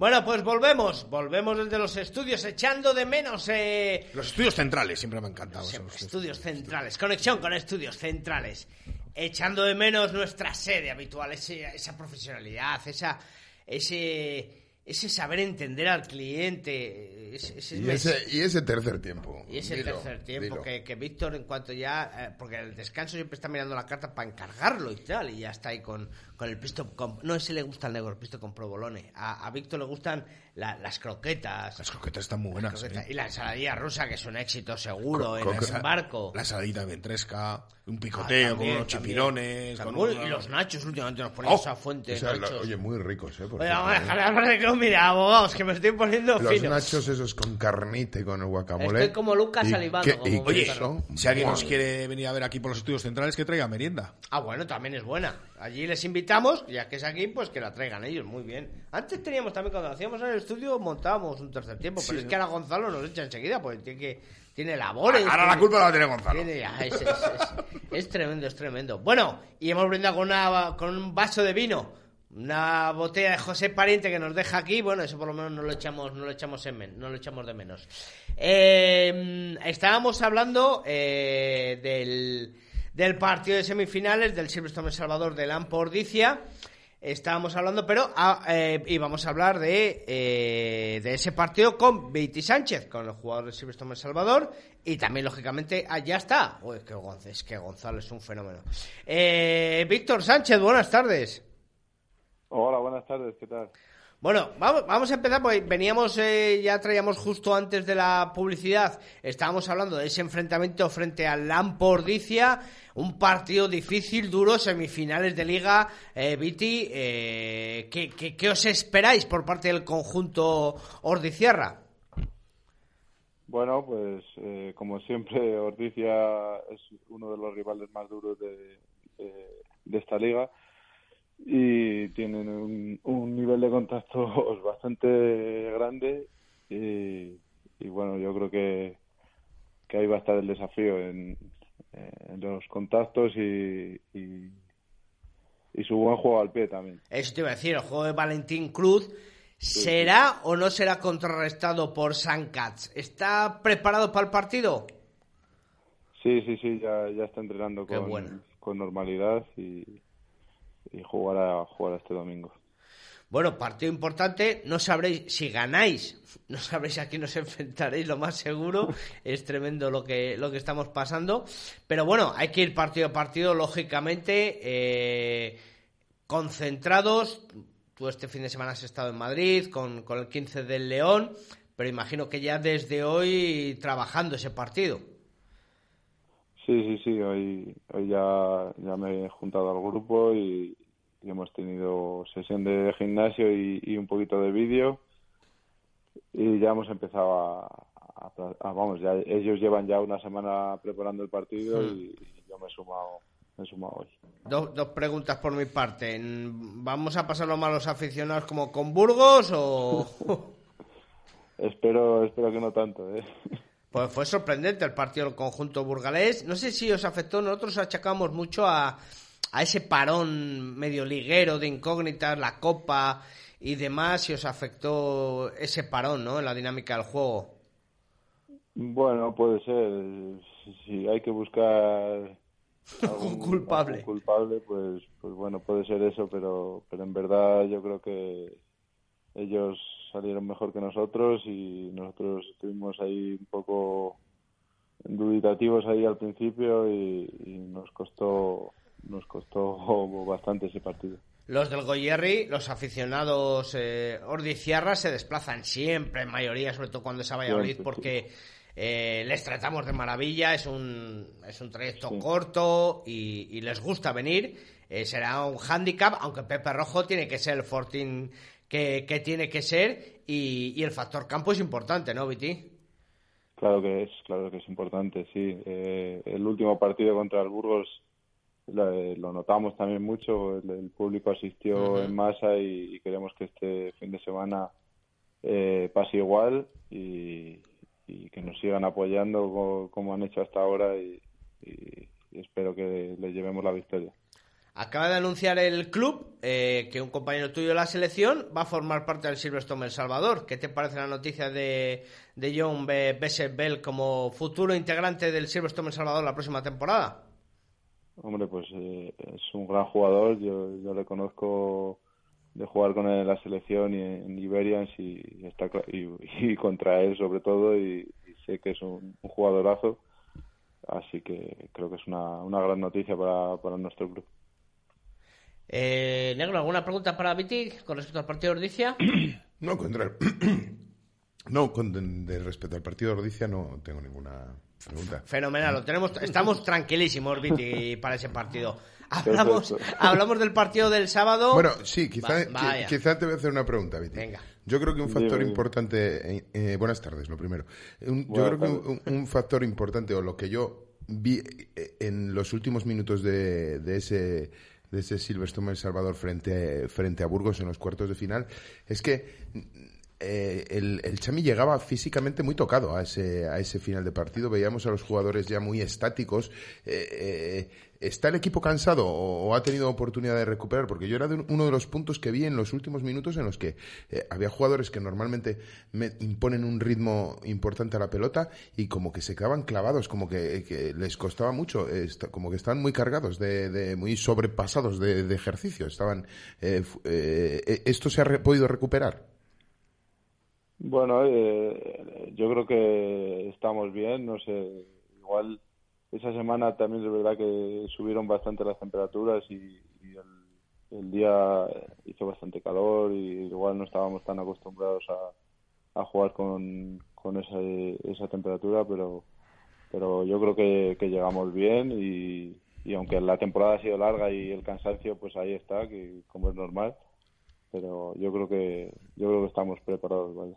Bueno, pues volvemos, volvemos desde los estudios, echando de menos eh, Los estudios centrales siempre me han encantado. Siempre, esos estudios centrales, conexión con estudios centrales, echando de menos nuestra sede habitual, ese- esa profesionalidad, esa, ese, ese saber entender al cliente, y, ese, y ese tercer tiempo. Y ese tercer tiempo que, que, Víctor, en cuanto ya. Eh, porque el descanso siempre está mirando la carta para encargarlo y tal, y ya está ahí con, con el pisto. Con, no sé si le gusta el negro, el pisto con provolone. A, a Víctor le gustan las croquetas. Las croquetas están muy buenas. Y la ensaladilla rusa, que es un éxito seguro en ese barco. La ensaladita ventresca, un picoteo con unos chipirones. Y los nachos, últimamente nos ponemos oh, a fuente. oye, muy ricos, ¿eh? Oye, vamos a dejar de que mira, abogados, que me estoy poniendo Los nachos esos con carnita y con el guacamole. Estoy como Lucas salivando. oye, si alguien nos quiere venir a ver aquí por los estudios centrales, que traiga merienda. Ah, bueno, también es buena. Allí les invitamos, ya que es aquí, pues que la traigan ellos, muy bien. Antes teníamos también, cuando hacíamos en el estudio, montábamos un tercer tiempo, pero es que ahora Gonzalo nos echa enseguida, porque tiene que tiene labores. Ahora la culpa la tiene Gonzalo. es, tremendo, es tremendo. Bueno, y hemos brindado con, una, con un vaso de vino. Una botella de José Pariente que nos deja aquí, bueno, eso por lo menos no lo echamos, no lo echamos en no lo echamos de menos. Eh, estábamos hablando eh, del, del partido de semifinales del Silverstone Salvador de Lampordicia. Estábamos hablando, pero ah, eh, íbamos a hablar de, eh, de ese partido con Beatty Sánchez, con el jugador de Silverstone Salvador, y también, lógicamente, allá ah, está. Uy, que es que Gonzalo es un fenómeno. Eh, Víctor Sánchez, buenas tardes. Hola, buenas tardes, ¿qué tal? Bueno, vamos, vamos a empezar, porque veníamos, eh, ya traíamos justo antes de la publicidad, estábamos hablando de ese enfrentamiento frente al Lampordicia, un partido difícil, duro, semifinales de liga. Eh, Viti, eh, ¿qué, os esperáis por parte del conjunto Ordiciarra? Bueno, pues eh, como siempre, Ordicia es uno de los rivales más duros de esta liga y tienen un, nivel de contacto *laughs* bastante grande y, bueno, yo creo que, que ahí va a estar el desafío en, los contactos y, y, su buen juego al pie también. Eso te iba a decir, el juego de Valentín Cruz. ¿Será o no será contrarrestado por San ¿Está preparado para el partido? Sí, sí, sí, ya, ya está entrenando con, con normalidad y, y jugar a jugar este domingo. Bueno, partido importante, no sabréis si ganáis, *laughs* no sabréis a quién os enfrentaréis, lo más seguro, *laughs* es tremendo lo que, lo que estamos pasando, pero bueno, hay que ir partido a partido, lógicamente, eh, concentrados, tú este fin de semana has estado en Madrid con, con el 15 del León, pero imagino que ya desde hoy trabajando ese partido. Sí, sí, sí, hoy, hoy ya, ya me he juntado al grupo y, hemos tenido sesión de gimnasio y, un poquito de vídeo y ya hemos empezado a, vamos, ya ellos llevan ya una semana preparando el partido hmm. y, yo me he sumado, me he sumado hoy. Dos, dos preguntas por mi parte. ¿Vamos a pasar los malos aficionados como con Burgos o...? *laughs* espero, espero que no tanto, ¿eh? Pues fue sorprendente el partido del conjunto burgalés. No sé si os afectó, nosotros achacamos mucho a, a ese parón medio liguero de incógnitas, la copa y demás, si os afectó ese parón, ¿no? En la dinámica del juego. Bueno, puede ser. Si hay que buscar *laughs* algún culpable, culpable pues, pues bueno, puede ser eso, pero, pero en verdad yo creo que ellos salieron mejor que nosotros y nosotros estuvimos ahí un poco duditativos ahí al principio y, nos costó nos costó *laughs* bastante ese partido. Los del Goyerri, los aficionados eh, se desplazan siempre, en mayoría, sobre todo cuando es a Valladolid, porque eh, les tratamos de maravilla, es un, es un trayecto corto y, les gusta venir. Eh, será un hándicap, aunque Pepe Rojo tiene que ser el fortín que, que tiene que ser y, el factor campo es importante, ¿no, Viti? Claro que es, claro que es importante, sí. Eh, el último partido contra el Burgos eh, lo notamos también mucho, el, público asistió en masa y, queremos que este fin de semana eh, pase igual y, que nos sigan apoyando como, han hecho hasta ahora y, espero que les llevemos la victoria. Acaba de anunciar el club eh, que un compañero tuyo de la selección va a formar parte del Silverstone El Salvador. ¿Qué te parece la noticia de, de John Bell como futuro integrante del Silverstone El Salvador la próxima temporada? Hombre, pues eh, es un gran jugador. Yo, yo le conozco de jugar con él en la selección y en Iberians y, *laughs* contra él sobre todo y, sé que es un, jugadorazo así que creo que es una, una gran noticia para, para nuestro club. Eh, Negro, ¿alguna pregunta para Viti con respecto al partido de Ordicia? *clears throat* no, contra *clears throat* No, con de, respecto al partido de Ordicia no tengo ninguna pregunta. Fenomenal, lo tenemos, estamos tranquilísimos, Viti, para ese partido. *laughs* Hablamos, hablamos del partido del sábado. Bueno, sí, quizá, quizá te voy a hacer una pregunta, Viti. Venga. Yo creo que un factor importante. Eh, eh, buenas tardes, lo primero. yo creo que un, factor importante, o lo que yo vi eh, en los últimos minutos de, de ese de ese Silverstone El Salvador frente, frente a Burgos en los cuartos de final, es que eh, el, el, Chami llegaba físicamente muy tocado a ese, a ese final de partido. Veíamos a los jugadores ya muy estáticos. Eh, eh, ¿Está el equipo cansado o, ha tenido oportunidad de recuperar? Porque yo era uno de los puntos que vi en los últimos minutos en los que había jugadores que normalmente me imponen un ritmo importante a la pelota y como que se quedaban clavados, como que, les costaba mucho, como que estaban muy cargados, de, muy sobrepasados de, de ejercicio. Estaban, ¿Esto se ha podido recuperar? Bueno, eh, yo creo que estamos bien, no sé, igual esa semana también es verdad que subieron bastante las temperaturas y, el, día hizo bastante calor y igual no estábamos tan acostumbrados a, jugar con, con esa, esa temperatura, pero pero yo creo que, que llegamos bien y, y aunque la temporada ha sido larga y el cansancio pues ahí está, que como es normal, pero yo creo que yo creo que estamos preparados, vale.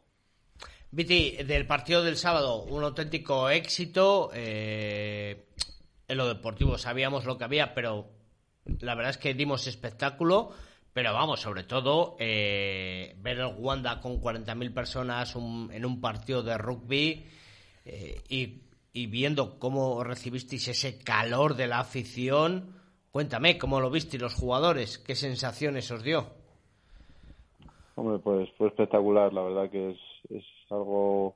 Viti, del partido del sábado, un auténtico éxito. Eh, en lo deportivo sabíamos lo que había, pero la verdad es que dimos espectáculo. Pero vamos, sobre todo, eh, ver el Wanda con 40.000 personas en un partido de rugby eh, y, viendo cómo recibisteis ese calor de la afición. Cuéntame, ¿cómo lo visteis los jugadores? ¿Qué sensaciones os dio? Hombre, pues fue espectacular. La verdad que es algo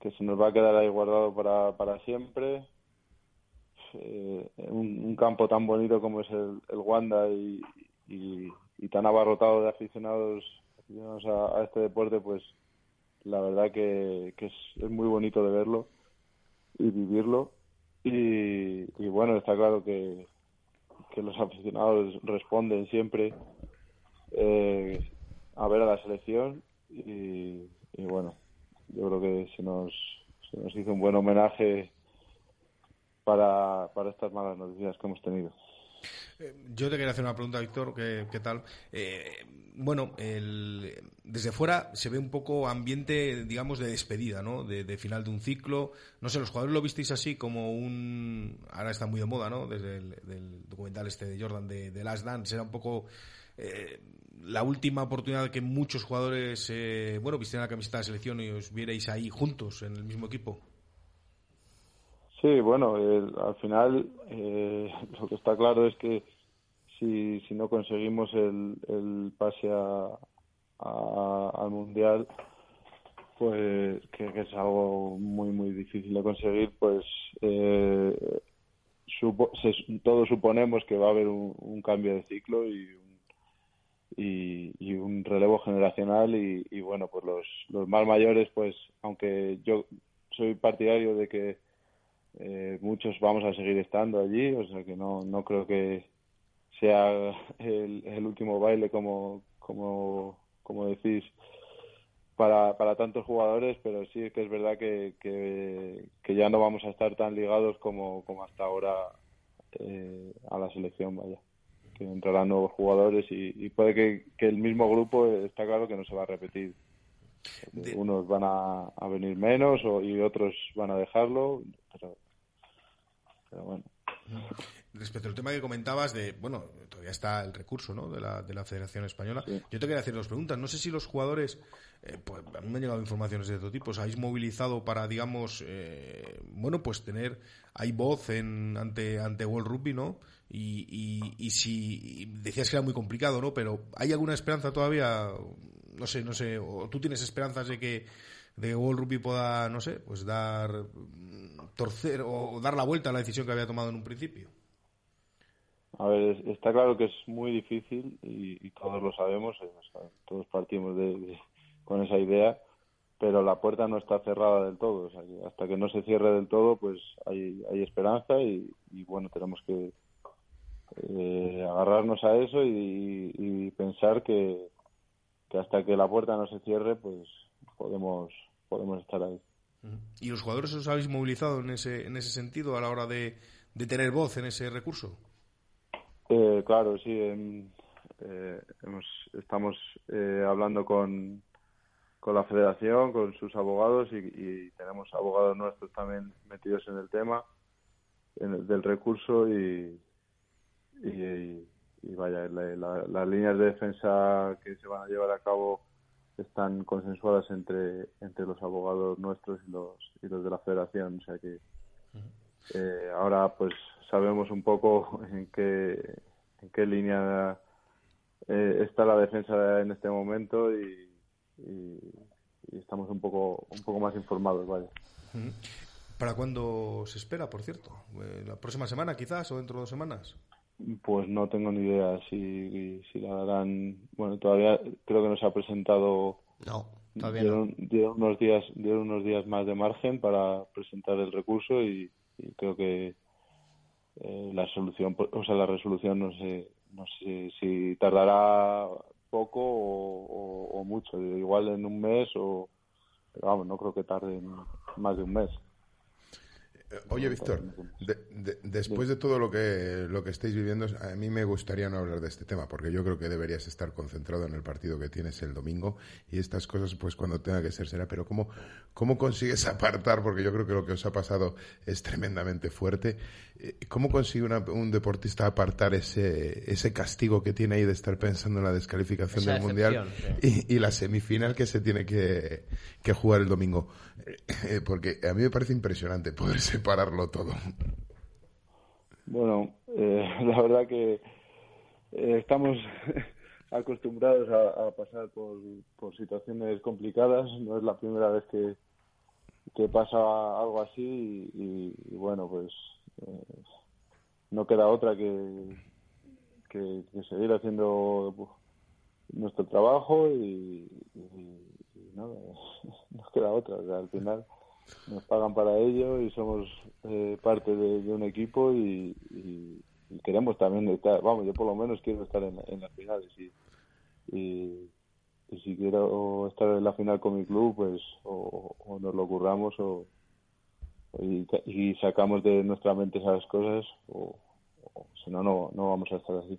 que se nos va a quedar ahí guardado para, para siempre. Eh, un, campo tan bonito como es el, el Wanda y, y, tan abarrotado de aficionados, a, este deporte, pues la verdad que, es, es, muy bonito de verlo y vivirlo. Y, y bueno, está claro que, que los aficionados responden siempre eh, a ver a la selección y bueno, yo creo que se nos, se nos hizo un buen homenaje para, para estas malas noticias que hemos tenido. Eh, yo te quería hacer una pregunta, Víctor, ¿qué, qué tal? Eh, bueno, el, desde fuera se ve un poco ambiente, digamos, de despedida, ¿no? De, final de un ciclo. No sé, los jugadores lo visteis así como un... Ahora está muy de moda, ¿no? Desde el documental este de Jordan de, de Last Dance. Era un poco... Eh, la última oportunidad que muchos jugadores, eh, bueno, vistieran la camiseta de selección y os vierais ahí juntos en el mismo equipo? Sí, bueno, al final eh, lo que está claro es que si, si no conseguimos el, el pase a, al Mundial, pues que, es algo muy, muy difícil de conseguir, pues eh, todos suponemos que va a haber un, un cambio de ciclo y y, un relevo generacional y, bueno pues los, los más mayores pues aunque yo soy partidario de que eh, muchos vamos a seguir estando allí o sea que no no creo que sea el, el último baile como como como decís para, para tantos jugadores, pero sí que es verdad que, que, ya no vamos a estar tan ligados como, como hasta ahora eh, a la selección, vaya entrarán nuevos jugadores y, puede que, el mismo grupo está claro que no se va a repetir. Unos van a, venir menos y otros van a dejarlo, pero, bueno. Respecto al tema que comentabas de, bueno, todavía está el recurso ¿no? de, la, de la Federación Española. Yo te quería hacer dos preguntas. No sé si los jugadores, eh, pues a mí me han llegado informaciones de todo tipo, os habéis movilizado para, digamos, eh, bueno, pues tener, hay voz en, ante, ante World Rugby, ¿no? Y, y, si decías que era muy complicado, ¿no? Pero ¿hay alguna esperanza todavía? No sé, no sé, o tú tienes esperanzas de que de que World Rugby pueda, no sé, pues dar torcer o dar la vuelta a la decisión que había tomado en un principio. a ver, está claro que es muy difícil y, todos lo sabemos, eh, todos partimos de, con esa idea, pero la puerta no está cerrada del todo. O sea, hasta que no se cierre del todo, pues hay, hay esperanza y, bueno, tenemos que eh, agarrarnos a eso y, pensar que, que hasta que la puerta no se cierre, pues podemos, podemos estar ahí. ¿Y los jugadores os habéis movilizado en ese, en ese sentido a la hora de, de tener voz en ese recurso? Eh, claro, sí. Eh, hemos, estamos eh, hablando con, con la federación, con sus abogados y, tenemos abogados nuestros también metidos en el tema del recurso y, y, vaya, las líneas de defensa que se van a llevar a cabo están consensuadas entre, entre los abogados nuestros y los, y los de la federación. O sea que eh, ahora pues sabemos un poco en qué, en qué línea eh, está la defensa en este momento y, estamos un poco un poco más informados vaya. Para cuándo se espera por cierto eh, la próxima semana quizás o dentro de dos semanas pues no tengo ni idea si, si la darán bueno todavía creo que no se ha presentado. No todavía dieron, dieron unos días dieron unos días más de margen para presentar el recurso y creo que eh, la solución, o sea, la resolución no sé, no sé si tardará poco o, mucho, igual en un mes o, vamos, no creo que tarde más de un mes. Eh, oye, Víctor, después de todo lo que, lo que estáis viviendo, a mí me gustaría no hablar de este tema, porque yo creo que deberías estar concentrado en el partido que tienes el domingo y estas cosas, pues cuando tenga que ser, será. Pero ¿cómo, cómo consigues *laughs* apartar? Porque yo creo que lo que os ha pasado es tremendamente fuerte. Eh, ¿Cómo consigue un deportista apartar ese, ese castigo que tiene ahí de estar pensando en la descalificación del Mundial y, la semifinal que se tiene que, que jugar el domingo? Eh, porque a mí me parece impresionante poder separarlo todo. Bueno, eh, *laughs* la verdad que estamos *laughs* acostumbrados a, pasar por, por, situaciones complicadas. No es la primera vez que, que pasa algo así y, bueno, pues eh, no queda otra que, que, seguir haciendo nuestro trabajo y, no, *laughs* no queda otra. al final nos pagan para ello y somos eh, parte de, un equipo y, queremos también estar, vamos, yo por lo menos quiero estar en, las finales y, y, si quiero estar en la final con mi club, pues o, nos lo curramos o, y, sacamos de nuestra mente esas cosas o, si no, no, vamos a estar así.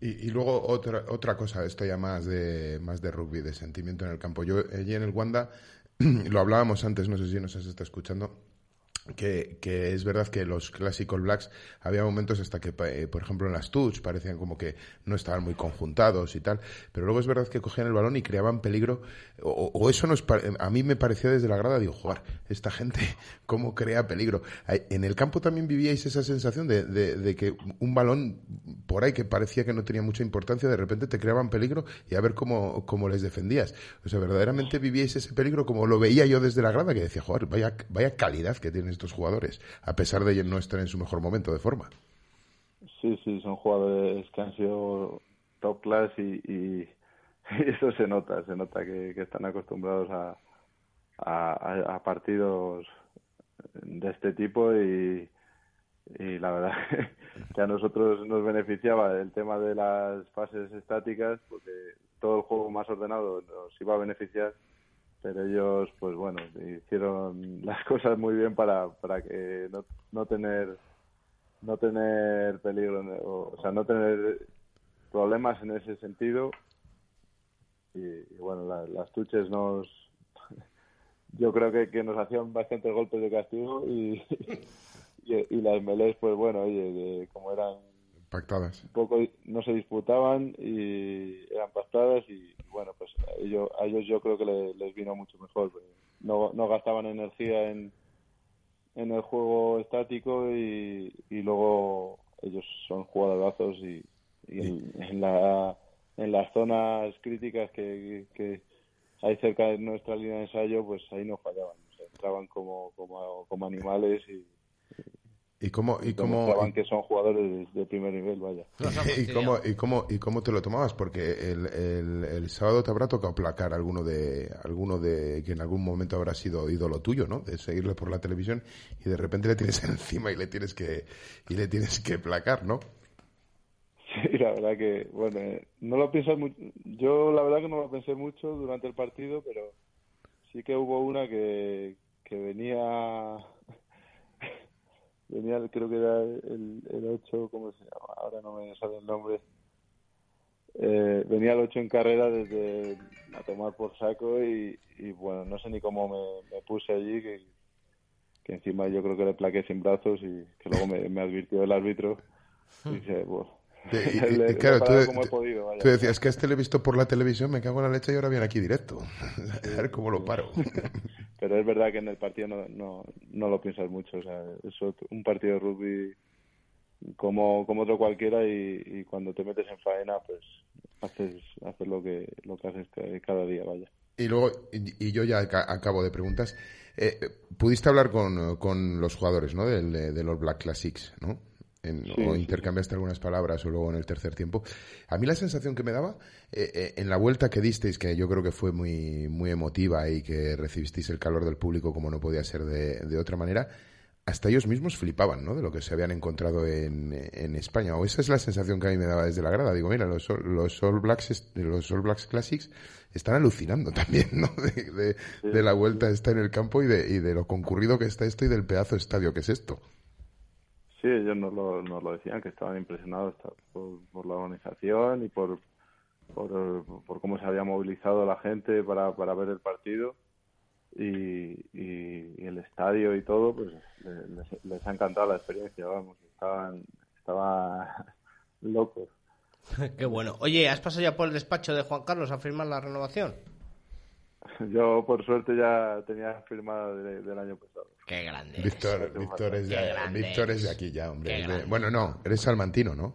Y, luego otra otra cosa, esto ya más de más de rugby, de sentimiento en el campo. Yo allí en el Wanda *clears throat* lo hablábamos antes, no sé si nos has estado escuchando, que, es verdad que los clásicos Blacks había momentos hasta que, eh, por ejemplo, en las touch parecían como que no estaban muy conjuntados y tal, pero luego es verdad que cogían el balón y creaban peligro, o, eso nos, a mí me parecía desde la grada, digo, jugar, esta gente, *laughs* ¿cómo crea peligro? En el campo también vivíais esa sensación de, de, que un balón por ahí que parecía que no tenía mucha importancia, de repente te creaban peligro y a ver cómo, cómo les defendías. O sea, verdaderamente vivíais ese peligro como lo veía yo desde la grada, que decía, joder, vaya, vaya calidad que tienes estos jugadores, a pesar de no estar en su mejor momento de forma. Sí, sí, son jugadores que han sido top class y, *laughs* eso se nota, se nota que, están acostumbrados a, a, partidos de este tipo y, y la verdad *laughs* que a nosotros nos beneficiaba el tema de las fases estáticas porque todo el juego más ordenado nos iba a beneficiar pero ellos pues bueno hicieron las *laughs* cosas muy bien para, para que no, no tener no tener peligro o, sea no tener problemas en ese sentido y, bueno las tuches nos *laughs* yo creo que, que nos hacían bastantes golpes de castigo y, *laughs* y, las melés pues bueno oye como eran pactadas. Un poco no se disputaban y eran pactadas y bueno, pues a ellos, a ellos yo creo que les vino mucho mejor. No, no gastaban energía en, en el juego estático y, y luego ellos son jugadorazos y, y en, la, en las zonas críticas que, que hay cerca de nuestra línea de ensayo, pues ahí no fallaban. entraban como, como, como animales y, ¿Y cómo, y cómo, que son jugadores de, de primer nivel, vaya. *laughs* ¿Y cómo, y, cómo, ¿Y cómo te lo tomabas? Porque el, el, el sábado te habrá tocado placar alguno de alguno de que en algún momento habrá sido ídolo tuyo, ¿no? De seguirle por la televisión y de repente le tienes *laughs* encima y le tienes que y le tienes que placar, ¿no? Sí, la verdad que, bueno, eh, no lo piensas mucho. Yo la verdad que no lo pensé mucho durante el partido, pero sí que hubo una que, que venía venía creo que era el, el 8, ¿cómo se llama? Ahora no me sale el nombre. Eh, venía el 8 en carrera desde a tomar por saco y, y bueno, no sé ni cómo me, me puse allí, que, que encima yo creo que le plaqué sin brazos y que luego me, me advirtió el árbitro y dice, bueno, *laughs* De- y- le- y claro, tú, como he podido, vaya. tú decías que a este le he visto por la televisión, me cago en la leche y ahora viene aquí directo. *laughs* A ver cómo lo paro. *laughs* pero es verdad que en el partido no, no, no lo piensas mucho. O sea, es otro- un partido de rugby como, como otro cualquiera y, y cuando te metes en faena, pues haces, haces lo que lo que haces ca- cada día, vaya. Y luego, y, yo ya aca- acabo de preguntas, eh, pudiste hablar con, con los jugadores, ¿no? Del, del All Black Classics, ¿no? En- Sí, o sí, intercambiaste algunas palabras o luego en el tercer tiempo. A mí la sensación que me daba, eh, eh, en la vuelta que disteis, que yo creo que fue muy, muy emotiva y que recibisteis el calor del público como no podía ser de, de otra manera, hasta ellos mismos flipaban, ¿no? De lo que se habían encontrado en, en España. O esa es la sensación que a mí me daba desde la grada. Digo, mira, los, All- los All Blacks, los All Blacks Classics están alucinando *laughs* también, ¿no? De, de- de la vuelta está en el campo y de, y de lo concurrido que está esto y del pedazo de estadio que es esto. Sí, ellos nos lo, nos lo decían, que estaban impresionados por, por la organización y por, por, por cómo se había movilizado la gente para, para ver el partido. Y, y, el estadio y todo, pues le- les, les ha encantado la experiencia, vamos, estaban, estaban *laughs* locos. *laughs* Qué bueno. Oye, ¿has pasado ya por el despacho de Juan Carlos a firmar la renovación? *laughs* Yo, por suerte, ya tenía firmada de- del año pasado. Qué grande. Víctor, Víctor es, Qué de, grande Víctor es de eres. aquí ya, hombre. De- bueno, no, eres salmantino, ¿no?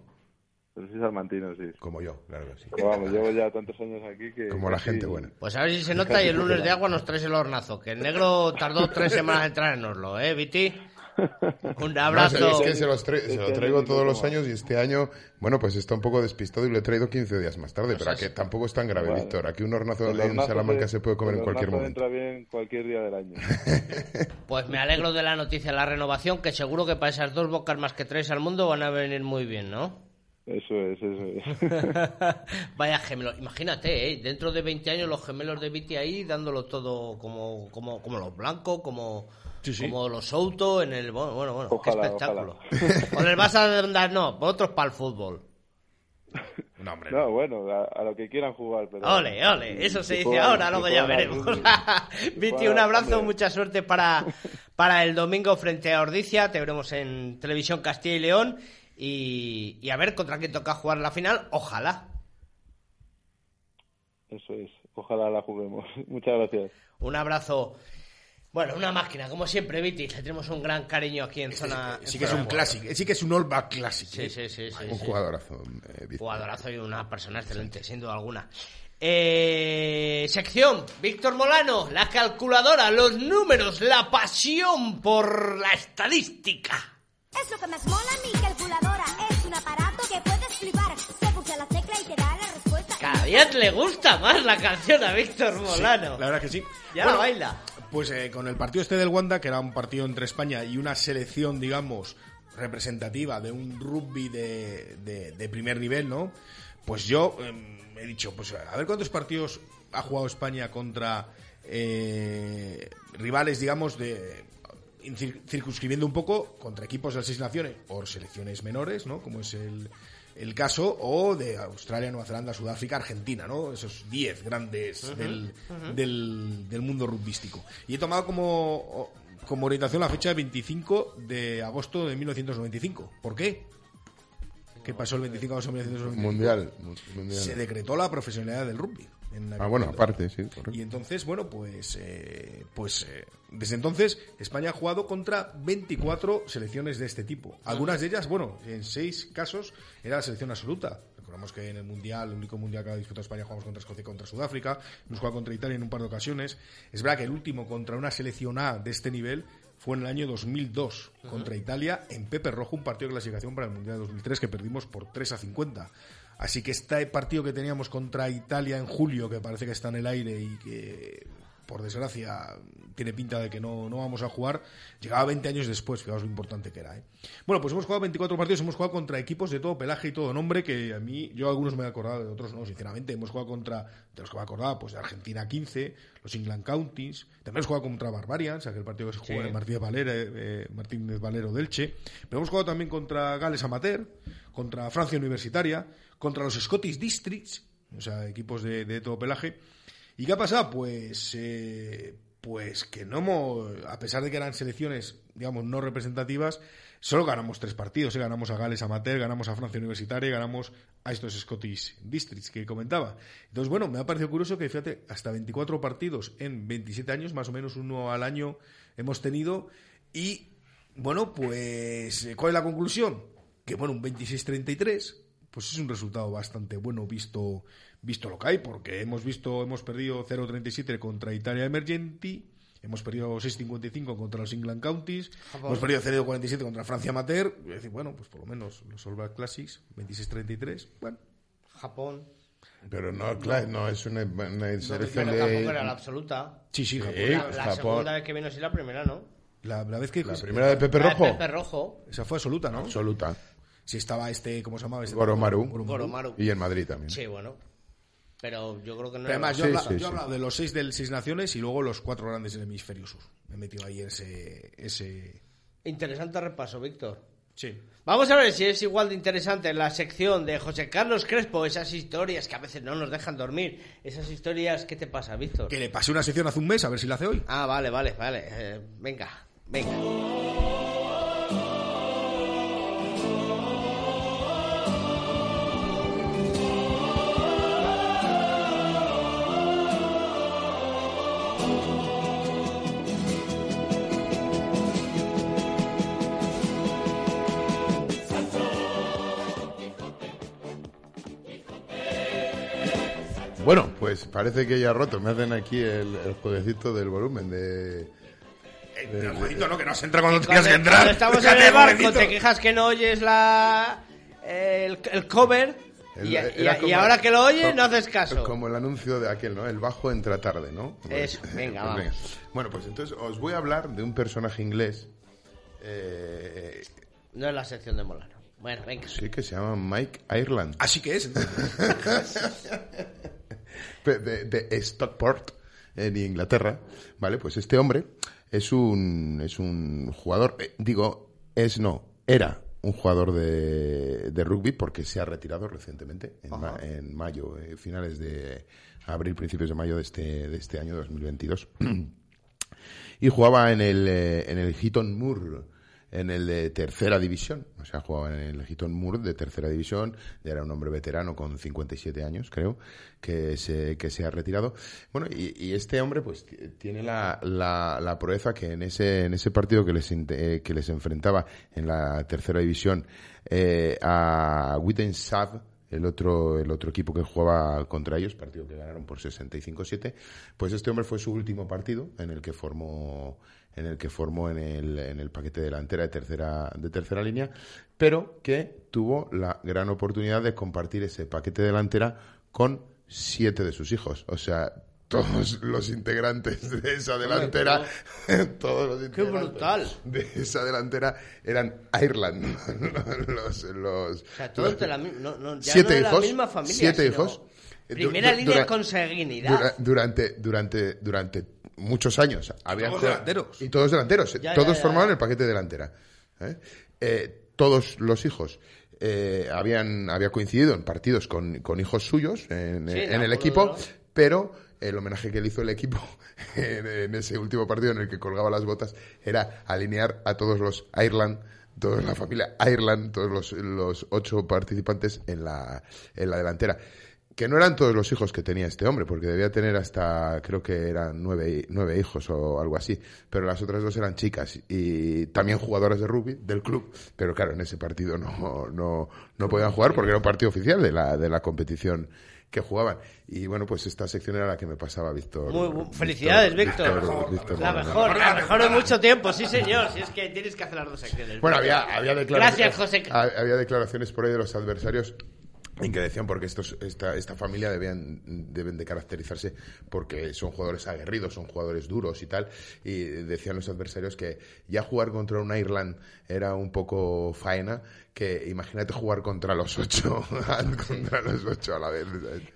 Pero sí, salmantino, sí. Como yo, claro que sí. Pero vamos, llevo ya tantos años aquí que... Como la gente buena. Pues a ver si se nota y el lunes de agua nos traes el hornazo. Que el negro tardó tres semanas en traérnoslo, ¿eh, Viti? Un *laughs* No, abrazo. es que se, los tra- se lo Este traigo todos los años y este año, bueno, pues está un poco despistado y lo he traído 15 días más tarde, pero sí. tampoco es tan grave, Vale. Víctor. Aquí un hornazo El en Salamanca se- se puede comer en cualquier momento. entra bien cualquier día del año. *laughs* Pues me alegro de la noticia de la renovación, que seguro que para esas dos bocas más que traes al mundo van a venir muy bien, ¿no? Eso es, eso es. *laughs* Vaya gemelos. Imagínate, ¿eh? dentro de 20 años los gemelos de Viti ahí dándolo todo como, como, como los blancos, como, como los Souto en el... Bueno, bueno, bueno, Ojalá, qué espectáculo. O les vas a dar, no, otros para el fútbol. No, hombre. No, bueno, a, a lo que quieran jugar. Pero, Ole, ole, eso se Si dice ahora, si luego ya veremos. *laughs* Viti, un abrazo, hombre. mucha suerte para, para el domingo frente a Ordicia. Te veremos en Televisión Castilla y León. Y, y a ver contra quién toca jugar la final. Ojalá. Eso es, ojalá la juguemos. *laughs* Muchas gracias. Un abrazo. Bueno, una máquina, como siempre, Viti. Le tenemos un gran cariño aquí en zona. Sí en que es un clásico, sí que es un all back clásico. Sí, sí, sí. sí, Un sí. jugadorazo. eh. Jugadorazo y una persona excelente, sin duda alguna. Eh, sección, Víctor Molano, la calculadora, los números, la pasión por la estadística. Es lo que más mola mi calculadora. Es un aparato que puedes flipar. Se pulsa la tecla y te da la respuesta. Cada día le gusta más la canción a Víctor Molano. La verdad que sí. Ya Bueno, la baila. Pues eh, con el partido este del Wanda, que era un partido entre España y una selección, digamos, representativa de un rugby de, de- de primer nivel, ¿no? Pues yo eh, he dicho, pues a ver cuántos partidos ha jugado España contra eh, rivales, digamos, de circunscribiendo un poco contra equipos de las seis naciones o selecciones menores, ¿no? Como es el, el caso, o de Australia, Nueva Zelanda, Sudáfrica, Argentina, ¿no? Esos 10 grandes del, del, del mundo rugbyístico. Y he tomado como, como orientación la fecha de 25 de agosto de 1995. ¿Por qué? ¿Qué pasó el 25 de agosto de 1995? Mundial. mu- mundial. Se decretó la profesionalidad del rugby. En Ah, bueno, aparte, sí, correcto. Y entonces, bueno, pues, eh, pues eh, desde entonces España ha jugado contra 24 selecciones de este tipo. Algunas de ellas, bueno, en seis casos era la selección absoluta. Recordamos que en el Mundial, el único Mundial que ha disputado España, jugamos contra Escocia y contra Sudáfrica. Hemos jugado contra Italia en un par de ocasiones. Es verdad que el último contra una selección A de este nivel fue en el año 2002 contra Italia en Pepe Rojo, un partido de clasificación para el Mundial de 2003 que perdimos por 3 a 50. Así que este partido que teníamos contra Italia en julio, que parece que está en el aire y que por desgracia tiene pinta de que no, no vamos a jugar, llegaba 20 años después, fijaos lo importante que era. ¿eh? Bueno, pues hemos jugado 24 partidos, hemos jugado contra equipos de todo pelaje y todo nombre, que a mí, yo algunos me he acordado, de otros no, sinceramente. Hemos jugado contra, de los que me he acordado, pues de Argentina 15, los England Counties, también hemos jugado contra Barbarians, aquel partido que se jugó Sí. en Martínez Valero, eh, Martínez Valero del Che, pero hemos jugado también contra Gales Amateur, contra Francia Universitaria, contra los Scottish Districts, o sea, equipos de, todo pelaje. ¿Y qué ha pasado? Pues, eh, pues que no hemos, a pesar de que eran selecciones, digamos, no representativas, solo ganamos tres partidos. ¿eh? Ganamos a Gales Amateur, ganamos a Francia Universitaria y ganamos a estos Scottish Districts que comentaba. Entonces, bueno, me ha parecido curioso que, fíjate, hasta 24 partidos en 27 años, más o menos uno al año hemos tenido. Y, bueno, pues, ¿cuál es la conclusión? Que, bueno, un 26-33 pues es un resultado bastante bueno visto visto lo que hay, porque hemos visto, hemos perdido 0-37 contra Italia Emergenti, hemos perdido 6-55 contra los England Counties, Japón. hemos perdido 0-47 contra Francia Amateur, decir, bueno, pues por lo menos los All Black Classics, 26-33, bueno. Japón. Pero no, claro, no es una, una selección de... era la absoluta. Sí, sí, Sí, Japón. La, la Japón. segunda vez que vino sí la primera, ¿no? La, la vez que... La primera de Pepe La de Rojo. Pepe Rojo. Esa fue absoluta, ¿no? Absoluta. Si estaba este, ¿cómo se llamaba? Este Goromaru. Goromaru. Y en Madrid también. Sí, bueno. Pero yo creo que no Pero además, yo, Sí, habla- sí, yo he sí. hablado de los seis del Seis Naciones y luego los cuatro grandes del hemisferio sur. Me he metido ahí ese... ese... Interesante repaso, Víctor. Sí. Vamos a ver si es igual de interesante la sección de José Carlos Crespo, esas historias que a veces no nos dejan dormir. Esas historias, ¿qué te pasa, Víctor? Que le pasé una sección hace un mes, a ver si la hace hoy. Ah, vale, vale, vale. Eh, venga, venga. Pues parece que ya ha roto. Me hacen aquí el, el jueguecito del volumen de... El jueguito, ¿no? Que no se entra cuando tengas Cuando, que entrar. cuando estamos en el barco, te quejas que no oyes la el, el cover el- y, era y- como- y ahora que lo oyes no haces caso. Como el anuncio de aquel, ¿no? El bajo entra tarde, ¿no? Eso, *laughs* venga, vamos. Bueno, pues entonces os voy a hablar de un personaje inglés eh, No es la sección de Molano. Bueno, venga. sí que se llama Mike Ireland. Así que es. *laughs* de, de- de Stockport, en Inglaterra, ¿vale? Pues este hombre es un, es un jugador, eh, digo, es no, era un jugador de, de rugby porque se ha retirado recientemente, en, ma- en mayo, eh, finales de abril, principios de mayo de este, de este año 2022. *clears throat* y jugaba en el, eh, en el Heaton Moor, en el de tercera división. O sea, jugaba en el Heaton Moor de tercera división. Ya era un hombre veterano con 57 años, creo, que se, que se ha retirado. Bueno, y, y este hombre, pues, tiene la, la, la proeza que en ese, en ese partido que les, eh, que les enfrentaba en la tercera división eh, a Wittenshad, el otro, el otro equipo que jugaba contra ellos, partido que ganaron por 65-7, pues este hombre fue su último partido en el que formó en el que formó en el, en el paquete delantera de tercera, de tercera línea, pero que tuvo la gran oportunidad de compartir ese paquete delantera con siete de sus hijos. O sea, todos los integrantes de esa delantera, *laughs* todos los ¡Qué integrantes brutal! de esa delantera eran Ireland. *laughs* los, los, O sea, todos de la, mi- no, no, ya siete no de la hijos, misma familia. siete hijos. Primera Du- línea dura- con sanguinidad. dura- durante, durante, durante muchos años. Habían Todos delanteros. Y todos delanteros. Ya, todos ya, ya, formaban ya. el paquete delantera. ¿eh? Eh, todos los hijos eh, habían había coincidido en partidos con, con hijos suyos en, Sí, en de el equipo, pero el homenaje que le hizo el equipo *laughs* en, ese último partido en el que colgaba las botas era alinear a todos los Ireland toda la familia Ireland, todos los, los ocho participantes en la, en la delantera. que no eran todos los hijos que tenía este hombre, porque debía tener hasta, creo que eran nueve, nueve hijos o algo así, pero las otras dos eran chicas y también jugadoras de rugby del club, pero claro, en ese partido no, no, no podían jugar porque era un partido oficial de la, de la competición que jugaban. Y bueno, pues esta sección era la que me pasaba Víctor. Muy felicidades, Víctor. Víctor La Moreno. mejor, la mejor de mucho tiempo, sí señor. Si es que tienes que hacer las dos secciones. Bueno, había, había declaraciones. Gracias, José. ha- Había declaraciones por ahí de los adversarios en que decían porque estos, esta, esta familia debían, deben de caracterizarse porque son jugadores aguerridos, son jugadores duros y tal. Y decían los adversarios que ya jugar contra una Irland era un poco faena, que imagínate jugar contra los ocho, *laughs* contra los ocho a la vez.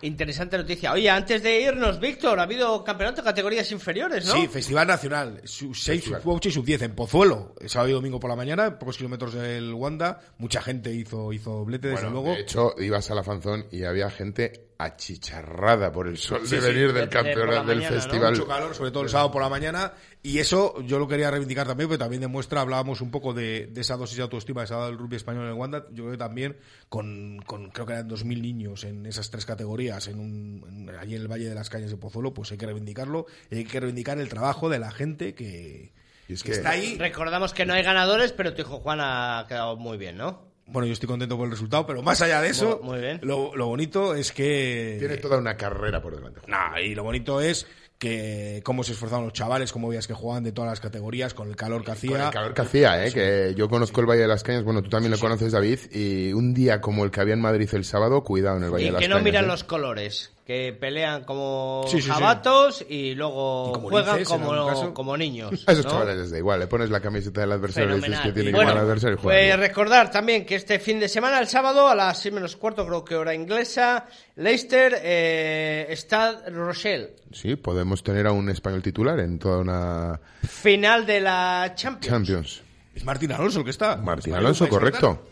Interesante noticia. Oye, antes de irnos, Víctor, ha habido campeonato de categorías inferiores, ¿no? Sí, Festival Nacional, sub 6, sub 8 y sub 10 en Pozuelo, el sábado y domingo por la mañana, pocos kilómetros del Wanda, mucha gente hizo, hizo doblete, desde Bueno, luego. de hecho, ibas a la fanzón y había gente achicharrada por el sol Sí, de sí. venir De- del de campeonato del mañana, ¿no? festival. Mucho calor, sobre todo el sábado por la mañana. Y eso yo lo quería reivindicar también, porque también demuestra, hablábamos un poco de, de esa dosis de autoestima que se ha dado el rugby español en el Wanda. Yo creo que también con, con creo que eran 2.000 niños en esas tres categorías, en un, en- allí en el Valle de las Cañas de Pozuelo, pues hay que reivindicarlo. Y hay que reivindicar el trabajo de la gente que, que está ahí. Recordamos que no hay ganadores, pero tu hijo Juan ha quedado muy bien, ¿no? Bueno, yo estoy contento por el resultado, pero más allá de eso, Muy- muy bien. Lo, lo bonito es que... Tiene toda una carrera por delante. Nah, y lo bonito es que cómo se esforzaron los chavales, cómo veías que jugaban de todas las categorías, con el calor que hacía. Con el calor que hacía, ¿eh? que yo conozco el Valle de las Cañas, bueno, tú también lo conoces, David, y un día como el que había en Madrid el sábado, cuidado en el Valle Y de las que no Cañas. miran ¿eh? los colores, que pelean como Sí, sí, sí. jabatos y luego como juegan linces, en como, como niños. *laughs* A esos ¿no? chavales les da igual, le pones la camiseta del adversario y dices que tiene que Bueno, adversario pues recordar también que este fin de semana, el sábado, a las 6 menos cuarto, creo que hora inglesa, Leicester, eh, Stade Rochelle. Sí, podemos tener a un español titular en toda una Final de la Champions. Champions. Es Martín Alonso el que está. Martín Alonso, correcto.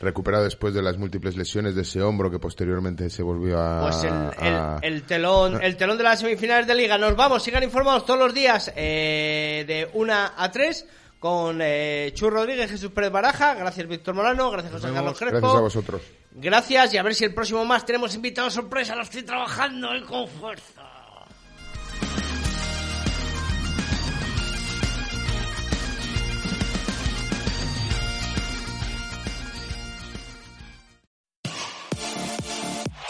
Recuperado después de las múltiples lesiones de ese hombro que posteriormente se volvió a... Pues el, el- a- el telón, el telón de las semifinales de liga. Nos vamos, sigan informados todos los días eh, de 1 a 3 con eh, Chu Rodríguez, Jesús Pérez Baraja. Gracias, Víctor Molano. Gracias, José Carlos Crespo. Gracias a vosotros. Gracias y a ver si el próximo más tenemos invitados sorpresa. Lo estoy trabajando y con fuerza.